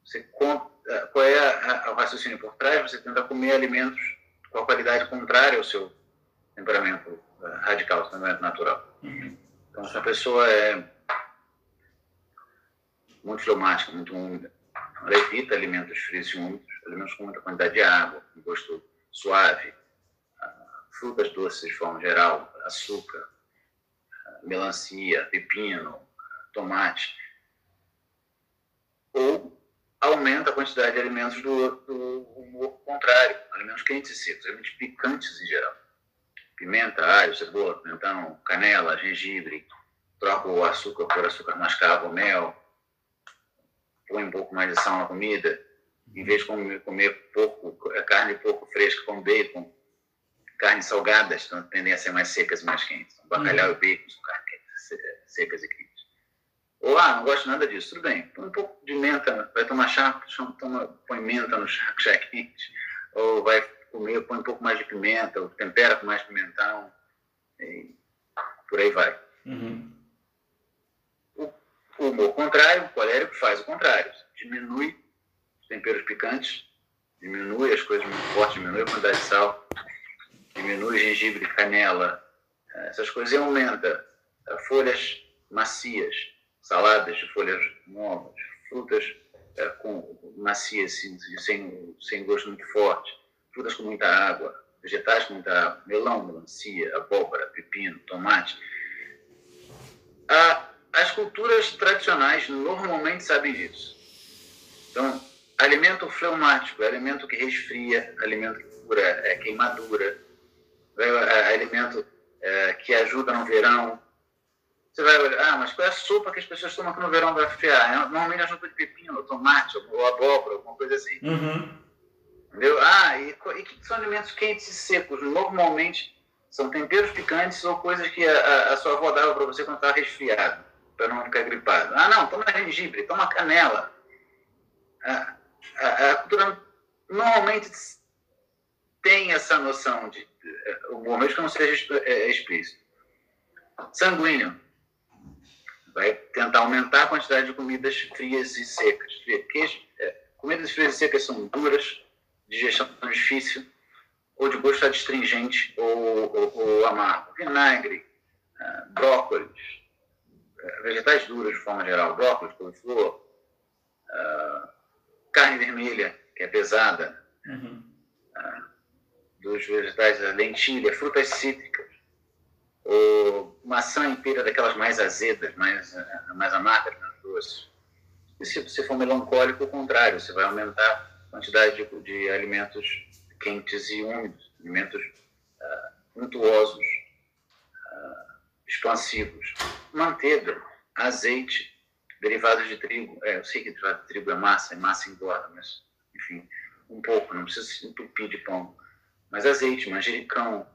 Você, é, qual é a, a, o raciocínio por trás? Você tenta comer alimentos com a qualidade contrária ao seu temperamento é, radical, temperamento natural. Uhum. Então, se a pessoa é muito fleumática, muito úmida. Ela evita alimentos frios e úmidos, alimentos com muita quantidade de água, gosto suave, ah, frutas doces de forma geral, açúcar, ah, melancia, pepino, tomate. Ou aumenta a quantidade de alimentos do, do humor contrário, alimentos quentes e secos, alimentos picantes em geral. Pimenta, alho, cebola, pimentão, canela, gengibre, troca o açúcar por açúcar mascavo, mel, põe um pouco mais de sal na comida, em vez de comer, comer pouco, é, carne pouco fresca com bacon, carnes salgadas então, tendem a ser mais secas e mais quentes. Bacalhau uhum. e bacon são carnes secas e quentes. Ou, ah, não gosto nada disso, tudo bem. Põe um pouco de menta, vai tomar chá, toma, põe menta no chá, chá quente. Ou vai comer, põe um pouco mais de pimenta, ou tempera com mais pimentão. E por aí vai. Uhum. O humor contrário, o colérico, faz o contrário. Diminui os temperos picantes, diminui as coisas muito fortes, diminui a quantidade de sal, diminui gengibre, canela, eh, essas coisas e aumenta eh, folhas macias, saladas de folhas novas, frutas eh, com macias, sem, sem gosto muito forte, frutas com muita água, vegetais com muita água, melão, melancia, abóbora, pepino, tomate. A as culturas tradicionais normalmente sabem disso. Então, alimento fleumático alimento que resfria, alimento que cura é queimadura, é alimento é, que ajuda no verão. Você vai olhar, ah, mas qual é a sopa que as pessoas tomam aqui no verão para resfriar? É, normalmente é a sopa de pepino, tomate, ou abóbora, alguma coisa assim. Uhum. Entendeu? Ah, e, e que são alimentos quentes e secos? Normalmente são temperos picantes ou coisas que a, a, a sua avó dava para você quando estava resfriado para não ficar gripado. Ah, não, toma gengibre, toma canela. A, a, a cultura normalmente tem essa noção de. O mesmo que não seja é, explícito. Sanguíneo. Vai tentar aumentar a quantidade de comidas frias e secas. É, comidas frias e secas são duras, digestão difícil, ou de gosto adstringente ou, ou, ou amargo. Vinagre, brócolis, vegetais duros de forma geral, brócolis, couve-flor, uh, carne vermelha, que é pesada, uhum. uh, dos vegetais, lentilha, frutas cítricas, ou maçã e pera daquelas mais azedas, mais, mais amargas, mais doces. E se você for melancólico, o contrário, você vai aumentar a quantidade de, de alimentos quentes e úmidos, alimentos uh, untuosos, expansivos. Manteiga, azeite, derivados de trigo. É, eu sei que derivado de trigo é massa, é massa engorda, mas, enfim, um pouco, não precisa se entupir de pão. Mas azeite, manjericão,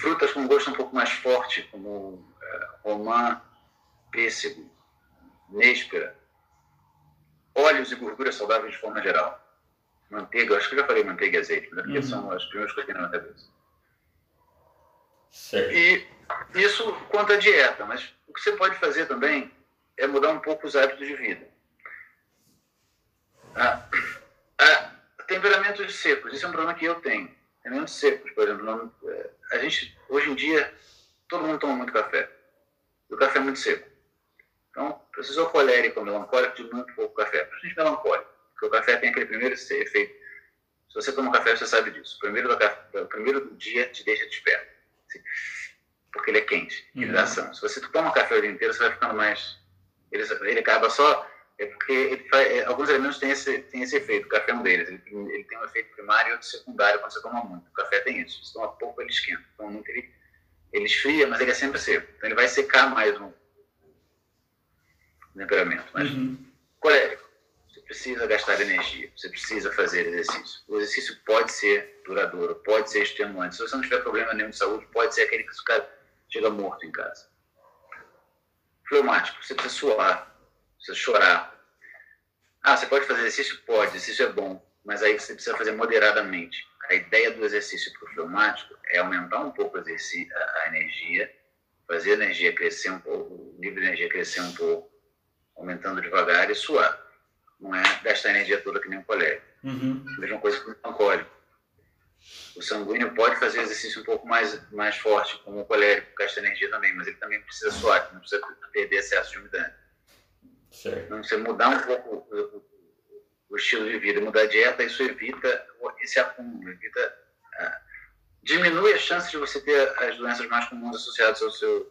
frutas com gosto um pouco mais forte, como uh, romã, pêssego, néspera, óleos e gorduras saudáveis de forma geral. Manteiga, acho que eu já falei manteiga e azeite, mas porque uhum. são as primeiras coisas que tem na cabeça. Certo. E isso quanto à dieta, mas o que você pode fazer também é mudar um pouco os hábitos de vida. Ah, ah, temperamentos secos, isso é um problema que eu tenho. Temperamentos secos, por exemplo, não, é, a gente, hoje em dia, todo mundo toma muito café. E o café é muito seco. Então, você colérico ou melancólico, diminui um pouco café. Principalmente melancólico, porque o café tem aquele primeiro efeito. Se você toma café, você sabe disso. O primeiro do, café, o primeiro do dia te deixa desperto. Porque ele é quente, uhum. hidratação. Se você toma café o dia inteiro, você vai ficando mais. Ele, ele acaba só. É porque faz, é, alguns alimentos têm esse, têm esse efeito. O café é um deles. Ele, ele tem um efeito primário e outro secundário quando você toma muito. O café tem isso. Se toma pouco, ele esquenta. Toma muito, ele, ele esfria, mas ele é sempre seco. Então ele vai secar mais um, temperamento. Mas uhum. Precisa gastar energia, você precisa fazer exercício. O exercício pode ser duradouro, pode ser extenuante. Se você não tiver problema nenhum de saúde, pode ser aquele que o cara chega morto em casa. Fleumático, você precisa suar, precisa chorar. Ah, você pode fazer exercício? Pode, exercício é bom, mas aí você precisa fazer moderadamente. A ideia do exercício para o fleumático é aumentar um pouco a energia, fazer a energia crescer um pouco, o nível de energia crescer um pouco, aumentando devagar e suar. Não é gastar energia toda que nem um colérico. Uhum. Mesma coisa que o melancólico. O sanguíneo pode fazer exercício um pouco mais, mais forte, como o colérico, gasta energia também, mas ele também precisa suar, não precisa perder excesso de umidade. Certo. Então, você mudar um pouco o, o, estilo de vida, mudar a dieta, isso evita esse acúmulo, evita, ah, diminui a chance de você ter as doenças mais comuns associadas ao seu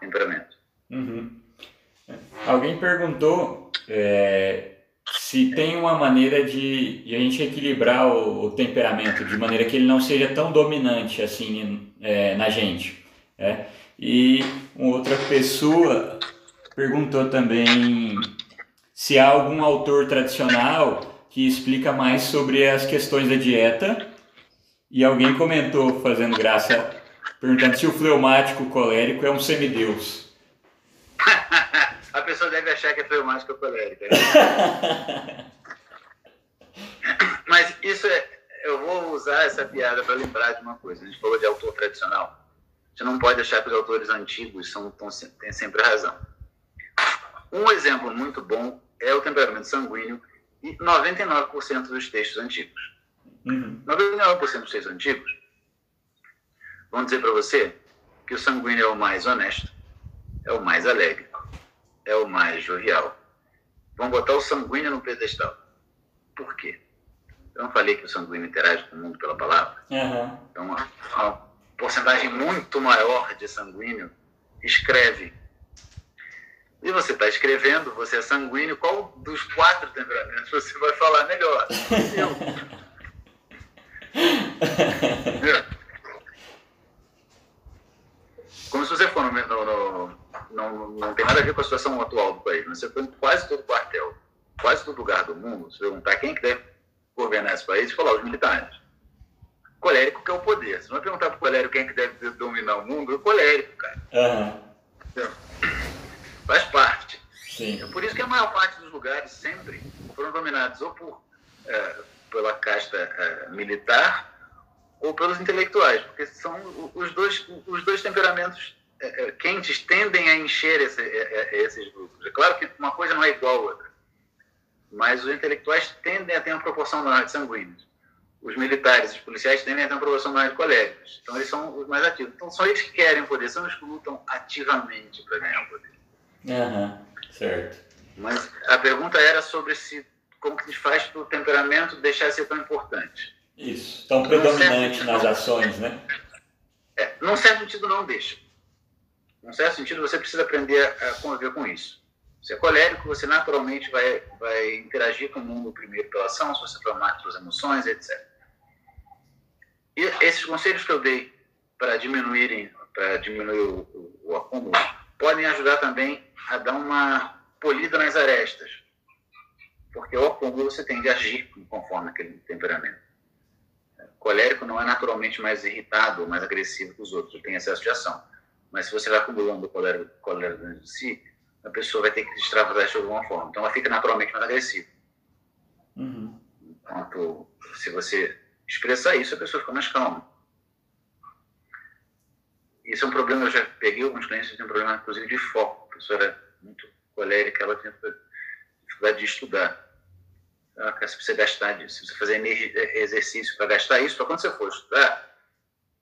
temperamento. Uhum. Alguém perguntou é, se tem uma maneira de, de a gente equilibrar o, o, temperamento de maneira que ele não seja tão dominante assim é, na gente. É? E outra pessoa perguntou também se há algum autor tradicional que explica mais sobre as questões da dieta. E alguém comentou, fazendo graça, perguntando se o fleumático colérico é um semideus. a pessoa deve achar que é fleumática colérica. Né? Mas isso é. Eu vou usar essa piada para lembrar de uma coisa. A gente falou de autor tradicional. A gente não pode achar que os autores antigos são, tão, têm sempre razão. Um exemplo muito bom é o temperamento sanguíneo e 99% dos textos antigos. Uhum. 99% dos textos antigos vão dizer para você que o sanguíneo é o mais honesto, é o mais alegre, é o mais jovial. Vamos botar o sanguíneo no pedestal. Por quê? Eu não falei que o sanguíneo interage com o mundo pela palavra? Uhum. Então, uma, uma porcentagem muito maior de sanguíneo escreve. E você está escrevendo, você é sanguíneo, qual dos quatro temperamentos você vai falar melhor? Eu. Como se você for no, no, no não, não tem nada a ver com a situação atual do país, mas você foi em quase todo quartel, quase todo lugar do mundo, se perguntar quem que deve governar esse país, falar os militares. Colérico que é o poder. Se não perguntar para o colérico quem é que deve dominar o mundo, é o colérico, cara. Uhum. Faz parte. Sim. É por isso que a maior parte dos lugares sempre foram dominados ou por, é, pela casta é, militar ou pelos intelectuais, porque são os dois, os dois temperamentos quentes tendem a encher esse, é, esses grupos. É claro que uma coisa não é igual a outra, mas os intelectuais tendem a ter uma proporção maior de sanguíneos. os militares, os policiais tendem a ter uma proporção maior de coléricos. Então, eles são os mais ativos. Então, são eles que querem o poder, são os que lutam ativamente para ganhar o poder. Uhum, certo. Mas a pergunta era sobre se como que a gente faz para o temperamento deixar de ser tão importante. Isso, tão predominante nas não, ações, né? É, num certo sentido, não deixa. Num certo sentido, você precisa aprender a conviver com isso. Se é colérico, você naturalmente vai, vai interagir com o mundo primeiro pela ação, se você for suas emoções, etc. E esses conselhos que eu dei para diminuírem, para diminuir o, o, o acúmulo, podem ajudar também a dar uma polida nas arestas, porque o acúmulo você tem de agir conforme aquele temperamento. colérico não é naturalmente mais irritado ou mais agressivo que os outros, ele tem excesso de ação. Mas se você vai acumulando colérico, colérico dentro de si, a pessoa vai ter que extravasar de alguma forma. Então ela fica naturalmente mais agressiva. Uhum. Enquanto se você expressar isso, a pessoa fica mais calma. Isso é um problema, eu já peguei alguns clientes que têm um problema, inclusive, de foco. A pessoa era muito colérica, ela tinha dificuldade de estudar. Ela você gastar disso, se você fazer exercício para gastar isso, para quando você for estudar,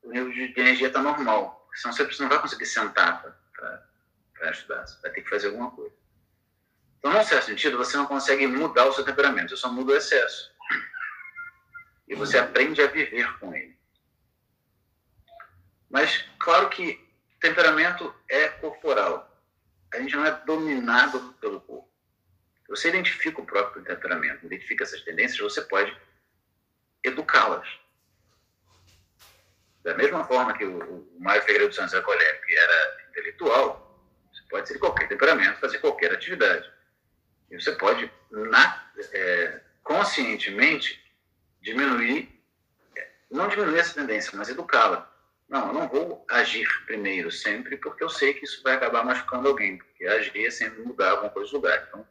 o nível de energia está normal. Senão você não vai conseguir sentar para para estudar. Você vai ter que fazer alguma coisa. Então, num certo sentido, você não consegue mudar o seu temperamento, você só muda o excesso. E você aprende a viver com ele. Mas, claro que temperamento é corporal. A gente não é dominado pelo corpo. Você identifica o próprio temperamento, identifica essas tendências, você pode educá-las. Da mesma forma que o, o Mário Ferreira dos Santos era colérico e era intelectual, pode ser de qualquer temperamento, fazer qualquer atividade. E você pode, na, é, conscientemente, diminuir, é, não diminuir essa tendência, mas educá-la. Não, eu não vou agir primeiro sempre, porque eu sei que isso vai acabar machucando alguém, porque agir é sempre mudar alguma coisa de lugar. Então,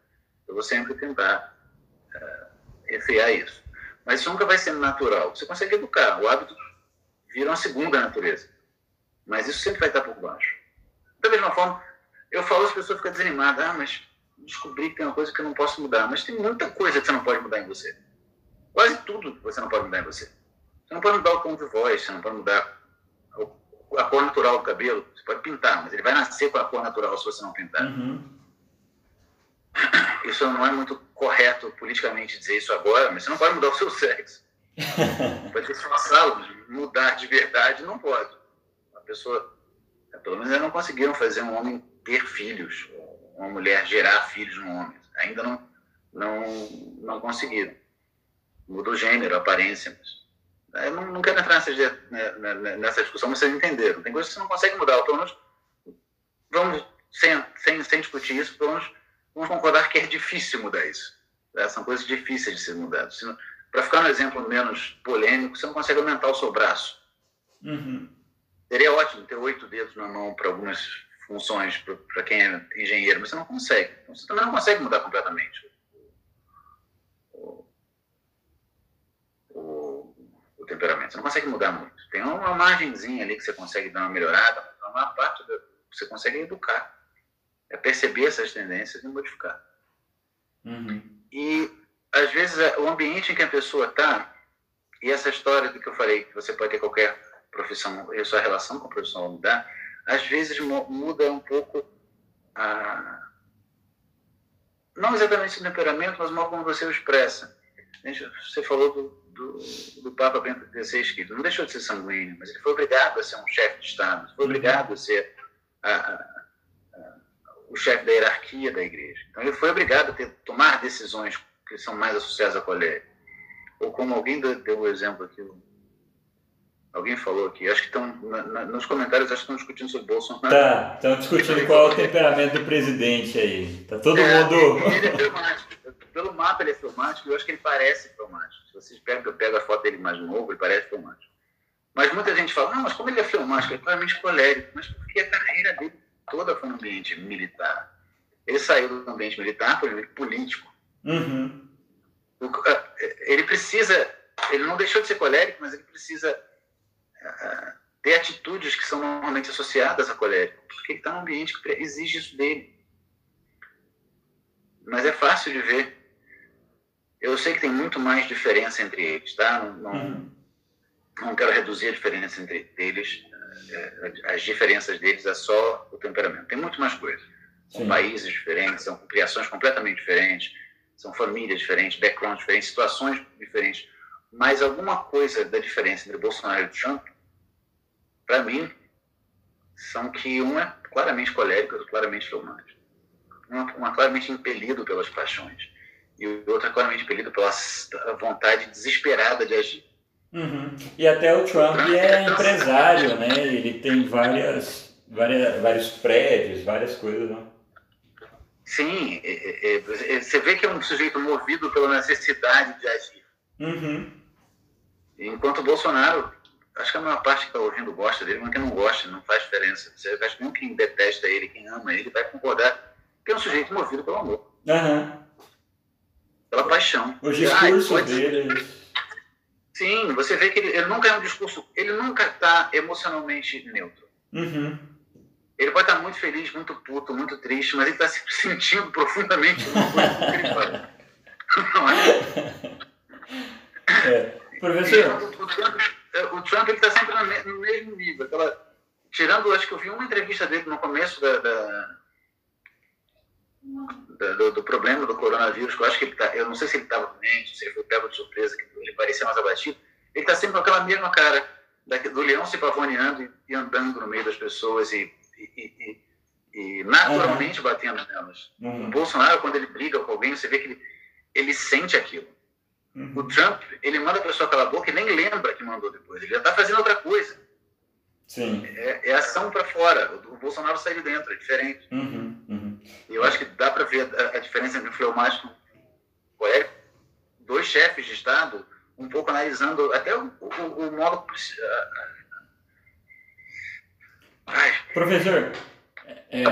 eu vou sempre tentar é, refrear isso. Mas isso nunca vai ser natural. Você consegue educar, o hábito vira uma segunda natureza. Mas isso sempre vai estar por baixo. Da mesma forma, eu falo, as pessoas ficam desanimadas. Ah, mas descobri que tem uma coisa que eu não posso mudar. Mas tem muita coisa que você não pode mudar em você. Quase tudo que você não pode mudar em você. Você não pode mudar o tom de voz, você não pode mudar a cor natural do cabelo. Você pode pintar, mas ele vai nascer com a cor natural se você não pintar. Uhum. Isso não é muito correto politicamente dizer isso agora, mas você não pode mudar o seu sexo. pode disfarçá-lo, mudar de verdade, não pode. A pessoa, pelo menos, não conseguiram fazer um homem ter filhos, uma mulher gerar filhos no homem. Ainda não, não, não conseguiram. Mudou gênero, aparência. Mas, eu não, não quero entrar nessa, né, né, né, nessa discussão, mas vocês entenderam. Tem coisas que você não consegue mudar. Pelo menos, vamos, sem, sem, sem discutir isso, pelo menos vamos concordar que é difícil mudar isso. Né? São coisas difíceis de ser mudadas. Para ficar no exemplo menos polêmico, você não consegue aumentar o seu braço. Uhum. Seria ótimo ter oito dedos na mão para algumas funções para quem é engenheiro, mas você não consegue. Então, você também não consegue mudar completamente o, o, o, temperamento. Você não consegue mudar muito. Tem uma margenzinha ali que você consegue dar uma melhorada, mas a maior parte do, você consegue educar. É perceber essas tendências e modificar. Uhum. E, às vezes, é, o ambiente em que a pessoa está, e essa história do que eu falei, que você pode ter qualquer profissão, e a sua relação com a profissão mudar, às vezes muda um pouco a. Não exatamente o temperamento, mas modo como você o expressa. Você falou do, do, do Papa Bento XVI, que não deixou de ser sanguíneo, mas ele foi obrigado a ser um chefe de Estado, foi obrigado a ser a, a, a, o chefe da hierarquia da igreja. Então ele foi obrigado a ter, tomar decisões que são mais associadas à colher. Ou como alguém deu o exemplo aqui, Alguém falou aqui, acho que estão nos comentários, acho que estão discutindo sobre Bolsonaro. Tá, estão discutindo qual é o temperamento do presidente aí. Tá todo é, mundo. Ele é filmático. Pelo mapa ele é filmático e eu acho que ele parece filmático. Se vocês pegam, eu pego a foto dele mais novo, ele parece filmático. Mas muita gente fala, não, mas como ele é filmático? Ele é claramente colérico. Mas porque a carreira dele toda foi no ambiente militar. Ele saiu do ambiente militar para o ambiente político. Uhum. Ele precisa, ele não deixou de ser colérico, mas ele precisa ter atitudes que são normalmente associadas à colérico, porque ele está num ambiente que exige isso dele. Mas é fácil de ver. Eu, sei que tem muito mais diferença entre eles, tá? Não, não, uhum. não quero reduzir a diferença entre eles. É, as diferenças deles é só o temperamento. Tem muito mais coisa. São Sim. países diferentes, são criações completamente diferentes, são famílias diferentes, backgrounds diferentes, situações diferentes. Mas alguma coisa da diferença entre Bolsonaro e Trump, para mim, são que um é claramente colérico, outro claramente fleumático. Um é claramente impelido pelas paixões e o outro é claramente impelido pela vontade desesperada de agir. Uhum. E até o Trump é empresário, né? Ele tem várias, várias, vários prédios, várias coisas, né? Sim, é, é, é, você vê que é um sujeito movido pela necessidade de agir. Uhum. Enquanto o Bolsonaro, acho que a maior parte que está ouvindo gosta dele, mas quem não gosta não faz diferença. Você acha que quem detesta ele, quem ama ele, vai concordar que é um sujeito movido pelo amor. Uhum. Pela paixão. O discurso ah, dele. Sim, você vê que ele, ele nunca é um discurso, ele nunca está emocionalmente neutro. Uhum. Ele pode estar muito feliz, muito puto, muito triste, mas ele está se sentindo profundamente uma coisa que ele faz. Não é? é. Professor. O, Trump, é, o Trump ele está sempre no mesmo nível. Aquela, tirando, acho que eu vi uma entrevista dele no começo da, da, da do, do, problema do coronavírus, que eu acho que ele tá, eu não sei se ele estava doente, se ele foi pego de surpresa, que ele parecia mais abatido. Ele está sempre com aquela mesma cara do leão se pavoneando e, e andando no meio das pessoas e, e, e naturalmente uhum. batendo nelas. Uhum. O Bolsonaro, quando ele briga com alguém, você vê que ele, ele sente aquilo. Uhum. O Trump, ele manda a pessoa calar a boca e nem lembra que mandou depois. Ele já está fazendo outra coisa. Sim. É, é ação para fora. O, o, Bolsonaro sai de dentro, é diferente. Uhum. Uhum. E eu acho que dá para ver a, a, diferença entre o fleumático e o Dois chefes de Estado, um pouco analisando até o, o, o modo. Professor, é,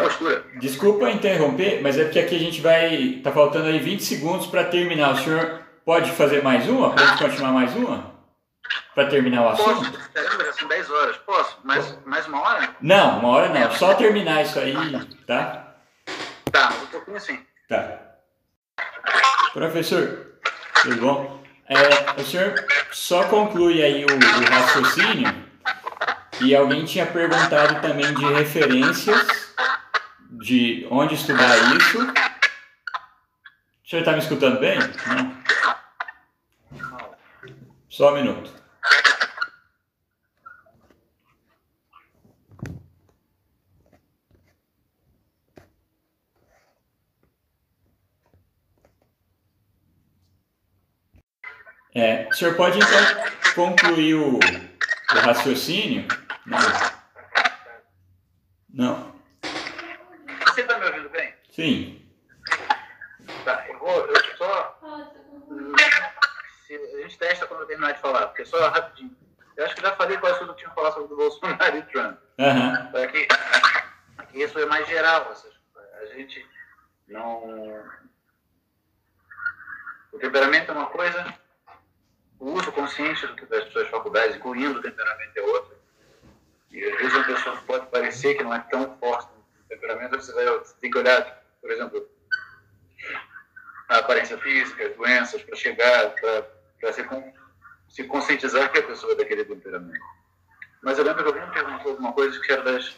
desculpa interromper, mas é porque aqui a gente vai. Tá faltando aí 20 segundos para terminar. O senhor Pode fazer mais uma? Pode continuar mais uma? Para terminar o assunto? Posso, caramba, são 10 horas. Posso? Mais, mais uma hora? Não, uma hora não. Só terminar isso aí, tá? Tá, um pouquinho assim. Tá. Professor, tudo bom? É, o senhor só conclui aí o, o raciocínio e alguém tinha perguntado também de referências, de onde estudar isso. O senhor está me escutando bem? Não? Só um minuto. É, o senhor pode então concluir o, o raciocínio? Não. Não. Você está me ouvindo bem? Sim. Tá, eu vou eu só a gente testa quando eu terminar de falar, porque só rapidinho. Eu acho que já falei quase tudo que eu tinha falado sobre o Bolsonaro e Trump. Uhum. Para que, que isso é mais geral. Seja, a gente não. O temperamento é uma coisa, o uso consciente das suas faculdades, incluindo o temperamento, é outra. E às vezes uma pessoa pode parecer que não é tão forte no temperamento, você, vai, você tem que olhar, por exemplo, a aparência física, doenças, para chegar, para para se, se conscientizar que a pessoa é daquele temperamento. Mas eu lembro que alguém me perguntou alguma coisa que era das,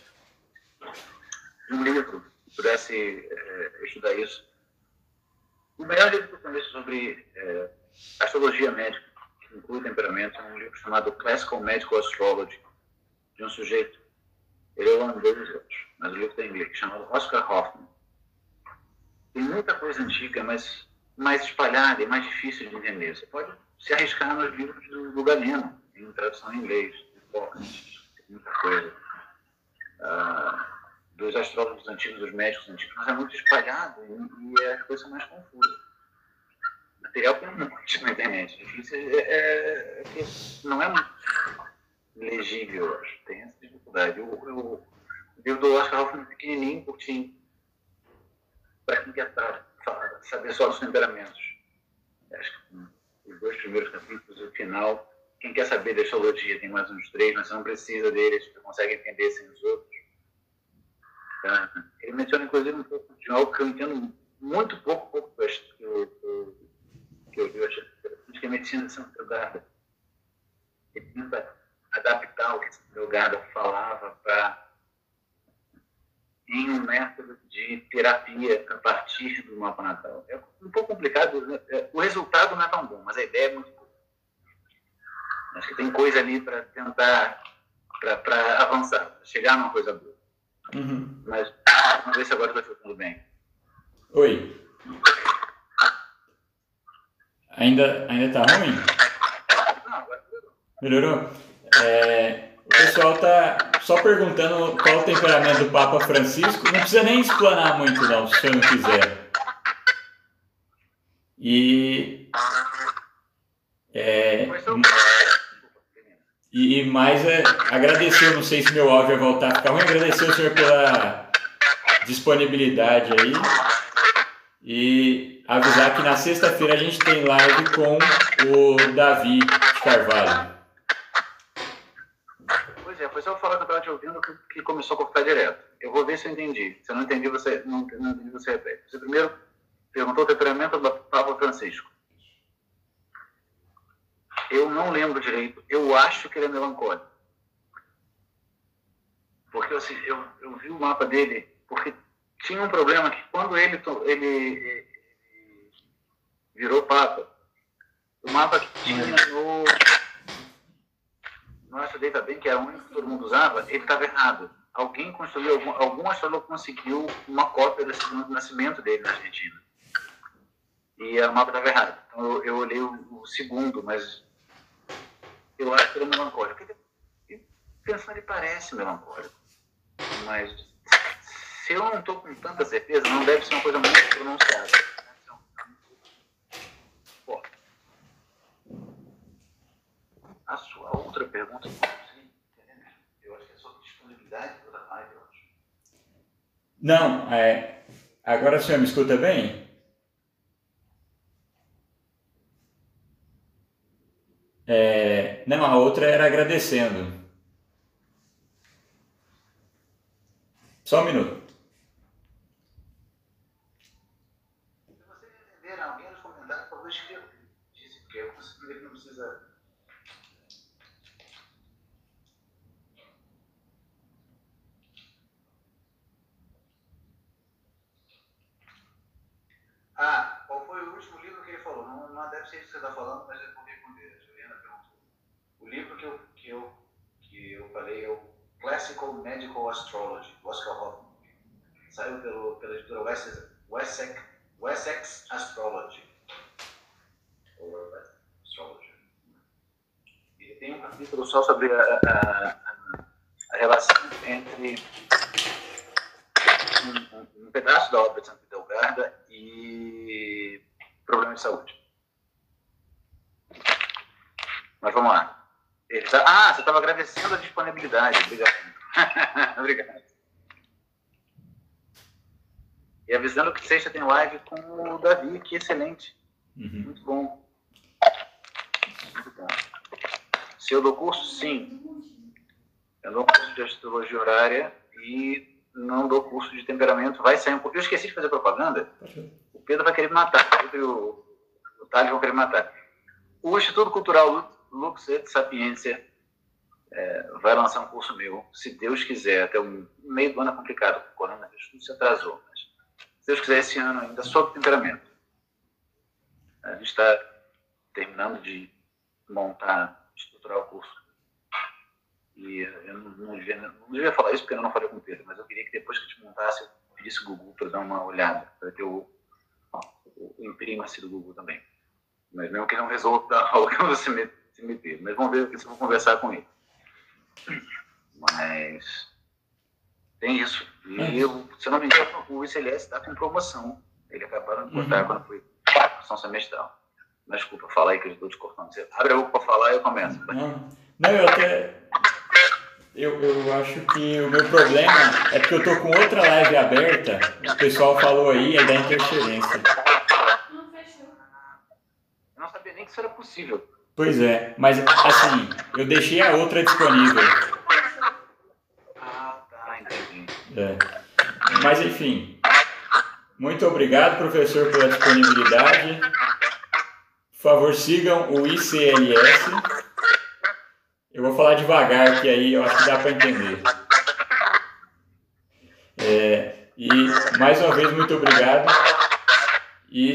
de um livro que pudesse é, estudar isso. O melhor livro que eu conheço sobre é, astrologia médica, que inclui temperamento, é um livro chamado Classical Medical Astrology, de um sujeito, ele é holandês, mas o livro está em inglês, chamado Oscar Hoffman. Tem muita coisa antiga, mas mais espalhada e mais difícil de entender. Você pode se arriscar nos livros do, do Galeno, em tradução em inglês, muita coisa. Ah, dos astrólogos antigos, dos médicos antigos, mas é muito espalhado e, e as coisas são mais confusas. Material tem um monte na internet. Difícil é, é, é, não é muito legível, acho. Tem essa dificuldade. O, o, o livro do Oscar Hoffman é pequenininho, curtinho, para quem quer saber só os temperamentos. Acho que os dois primeiros capítulos e o final. Quem quer saber da astrologia tem mais uns três, mas você não precisa deles, você consegue entender sem os outros. Tá? Ele menciona, inclusive, um pouco de algo que eu entendo muito pouco, pouco que o, que eu, eu que a medicina de Santa Drogada tenta adaptar o que Drogada falava para em um método de terapia a partir do mapa natal. É um pouco complicado, né? É, o resultado não é tão bom, mas a ideia é muito boa. Acho que tem coisa ali para tentar, para avançar, chegar numa coisa boa. Uhum. Mas vamos ver se agora está ficando bem. Oi. Ainda, ainda tá ruim? Não, agora melhorou. Melhorou? É, o pessoal tá só perguntando qual o temperamento do Papa Francisco. Não precisa nem explanar muito, não, se você não quiser. E. É, e mais é agradecer, não sei se meu áudio vai voltar a ficar ruim, agradecer ao senhor pela disponibilidade aí. E avisar que na sexta-feira a gente tem live com o Davi de Carvalho. É, foi só falar que eu estava te ouvindo que, que, começou a cortar direto. Eu vou ver se eu entendi. Se eu não entendi, você, não, não entendi, você repete. Você primeiro perguntou o temperamento do Papa Francisco. Eu não lembro direito. Eu acho que ele é melancólico. Porque assim, eu, eu vi o mapa dele, porque tinha um problema que quando ele, ele, virou papa, o mapa que tinha no nosso data bem que era o único que todo mundo usava, ele estava errado. Alguém construiu, algum, algum astrólogo conseguiu uma cópia do nascimento dele na Argentina. E o mapa estava errado. Então eu, eu olhei o, o, segundo, mas eu acho que ele é melancólico. E pensando, ele parece melancólico. Mas se eu não estou com tanta certeza, não deve ser uma coisa muito pronunciada. A sua outra pergunta, eu acho que é sobre disponibilidade da live hoje. Não, é, agora o senhor me escuta bem? É, não, a outra era agradecendo. Só um minuto. Ah, qual foi o último livro que ele falou? Não, não deve ser isso que você está falando, mas eu vou responder. A Juliana perguntou. O livro que eu, que eu, que eu falei é o Classical Medical Astrology, Oscar Hoffman. Saiu pelo, pela editora Wessex, Wessex, Wessex Astrology. Ou Astrology. Ele tem um capítulo só sobre a, a, a relação entre um, um, pedaço da obra de Santa Delgada e problema de saúde. Mas vamos lá. Tá... Ah, você estava agradecendo a disponibilidade. Obrigado. Obrigado. E avisando que sexta tem live com o Davi, que excelente. Uhum. Muito bom. Muito bom. Se eu dou curso, sim. Eu dou curso de astrologia horária e não dou curso de temperamento, vai sair um pouco. Eu esqueci de fazer propaganda. O Pedro vai querer me matar. O Pedro e o, o Thales vão querer me matar. O Instituto Cultural Lux et Sapiência é, vai lançar um curso meu, se Deus quiser, até o meio do ano é complicado, o coronavírus se atrasou, mas se Deus quiser, esse ano ainda sobre temperamento. A gente está terminando de montar, estruturar o curso e eu não, não, devia, não devia falar isso porque eu não falei com o Pedro, mas eu queria que depois que eu te montasse, eu pedisse o Google para dar uma olhada, para ter o, o, o imprima-se do Google também. Mas mesmo que não resolva dar aula que você me, se meter. Mas vamos ver se eu vou conversar com ele. Mas tem isso. E eu, se eu não me engano, o ICLS está com promoção. Ele acabaram de cortar uhum. quando foi promoção semestral. Mas, desculpa, fala aí que eu estou te cortando. Você abre a boca para falar e eu começo. Não, não eu até eu, eu acho que o meu problema é porque eu tô com outra live aberta, o pessoal falou aí, é da interferência. Não fechou. Eu não sabia nem que isso era possível. Pois é, mas assim, eu deixei a outra disponível. Ah, tá, entendi. É. Mas enfim, muito obrigado, professor, pela disponibilidade. Por favor, sigam o ICLS. Eu vou falar devagar, que aí eu acho que dá para entender. É, e mais uma vez, muito obrigado. E